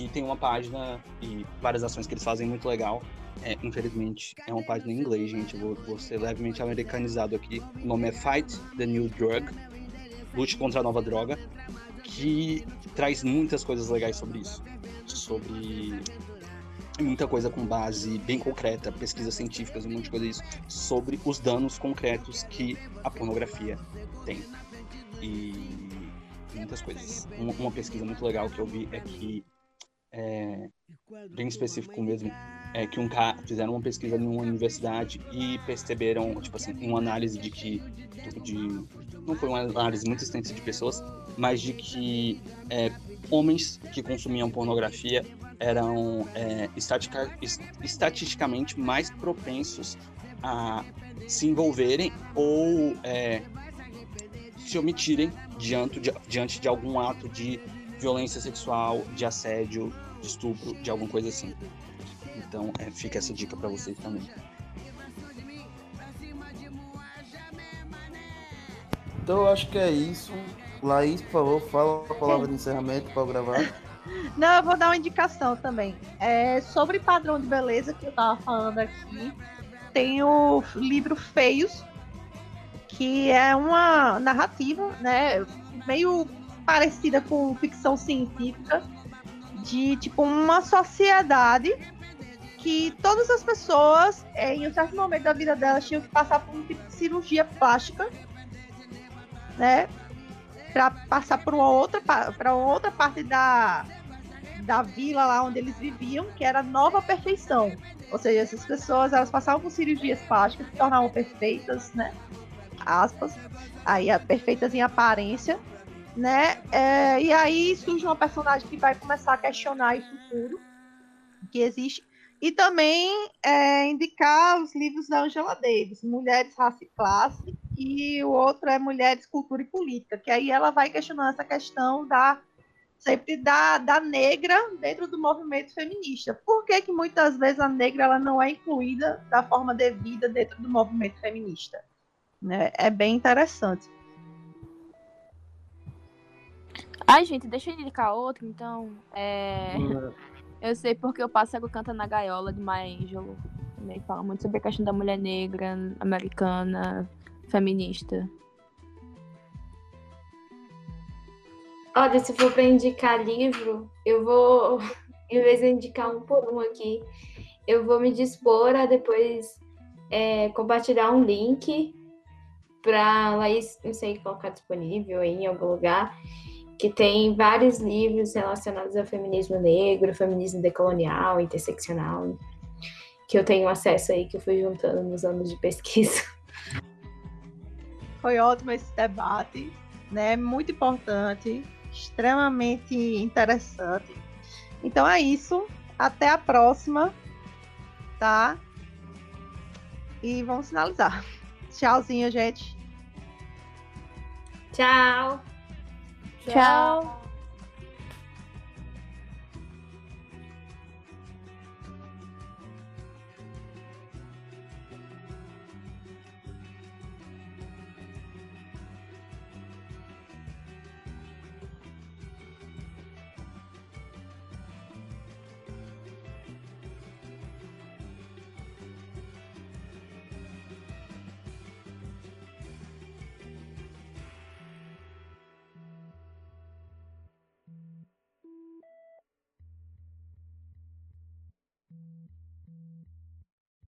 E tem uma página e várias ações que eles fazem muito legal. É, infelizmente, é uma página em inglês, gente. vou, vou ser levemente americanizado aqui. O nome é Fight the New Drug Lute contra a Nova Droga que traz muitas coisas legais sobre isso. Sobre muita coisa com base bem concreta, pesquisas científicas, um monte de coisa isso, sobre os danos concretos que a pornografia tem. E muitas coisas. Uma, uma pesquisa muito legal que eu vi é que, é, bem específico mesmo, é que um cara fizeram uma pesquisa numa universidade e perceberam, tipo assim, uma análise de que de não foi uma análise muito extensa de pessoas, mas de que é, homens que consumiam pornografia eram é, estatica, estatisticamente mais propensos a se envolverem ou é, se omitirem diante de, diante de algum ato de violência sexual, de assédio, de estupro, de alguma coisa assim. Então, é, fica essa dica para vocês também. Então, eu acho que é isso. Laís, por favor, fala a palavra de encerramento para gravar. Não, eu vou dar uma indicação também. É, sobre padrão de beleza que eu tava falando aqui, tem o livro Feios, que é uma narrativa, né, meio parecida com ficção científica, de tipo uma sociedade que todas as pessoas, é, em um certo momento da vida delas, tinham que passar por um tipo de cirurgia plástica, né? Para passar por uma outra, para outra parte da, da vila lá onde eles viviam, que era Nova Perfeição. Ou seja, essas pessoas elas passavam por cirurgias plásticas, se tornavam perfeitas, né? Aspas, aí perfeitas em aparência, né? É, e aí surge uma personagem que vai começar a questionar isso tudo que existe e também é, indicar os livros da Angela Davis, Mulheres, Raça e Classe, e o outro é Mulheres, Cultura e Política, que aí ela vai questionando essa questão da sempre da, da negra dentro do movimento feminista. Por que, que muitas vezes a negra ela não é incluída da forma devida dentro do movimento feminista? Né? É bem interessante. Ai, gente, deixa eu indicar outro, então. É... Eu sei porque o Pássaro Canta na Gaiola de Maya Angelou. Também fala muito sobre a questão da mulher negra, americana, feminista. Olha, se for para indicar livro, eu vou, em vez de indicar um por um aqui, eu vou me dispor a depois é, compartilhar um link para Laís, não sei, colocar disponível em algum lugar que tem vários livros relacionados ao feminismo negro, feminismo decolonial, interseccional, que eu tenho acesso aí, que eu fui juntando nos anos de pesquisa. Foi ótimo esse debate, né? Muito importante, extremamente interessante. Então é isso. Até a próxima, tá? E vamos finalizar. Tchauzinho, gente. Tchau. Tchau.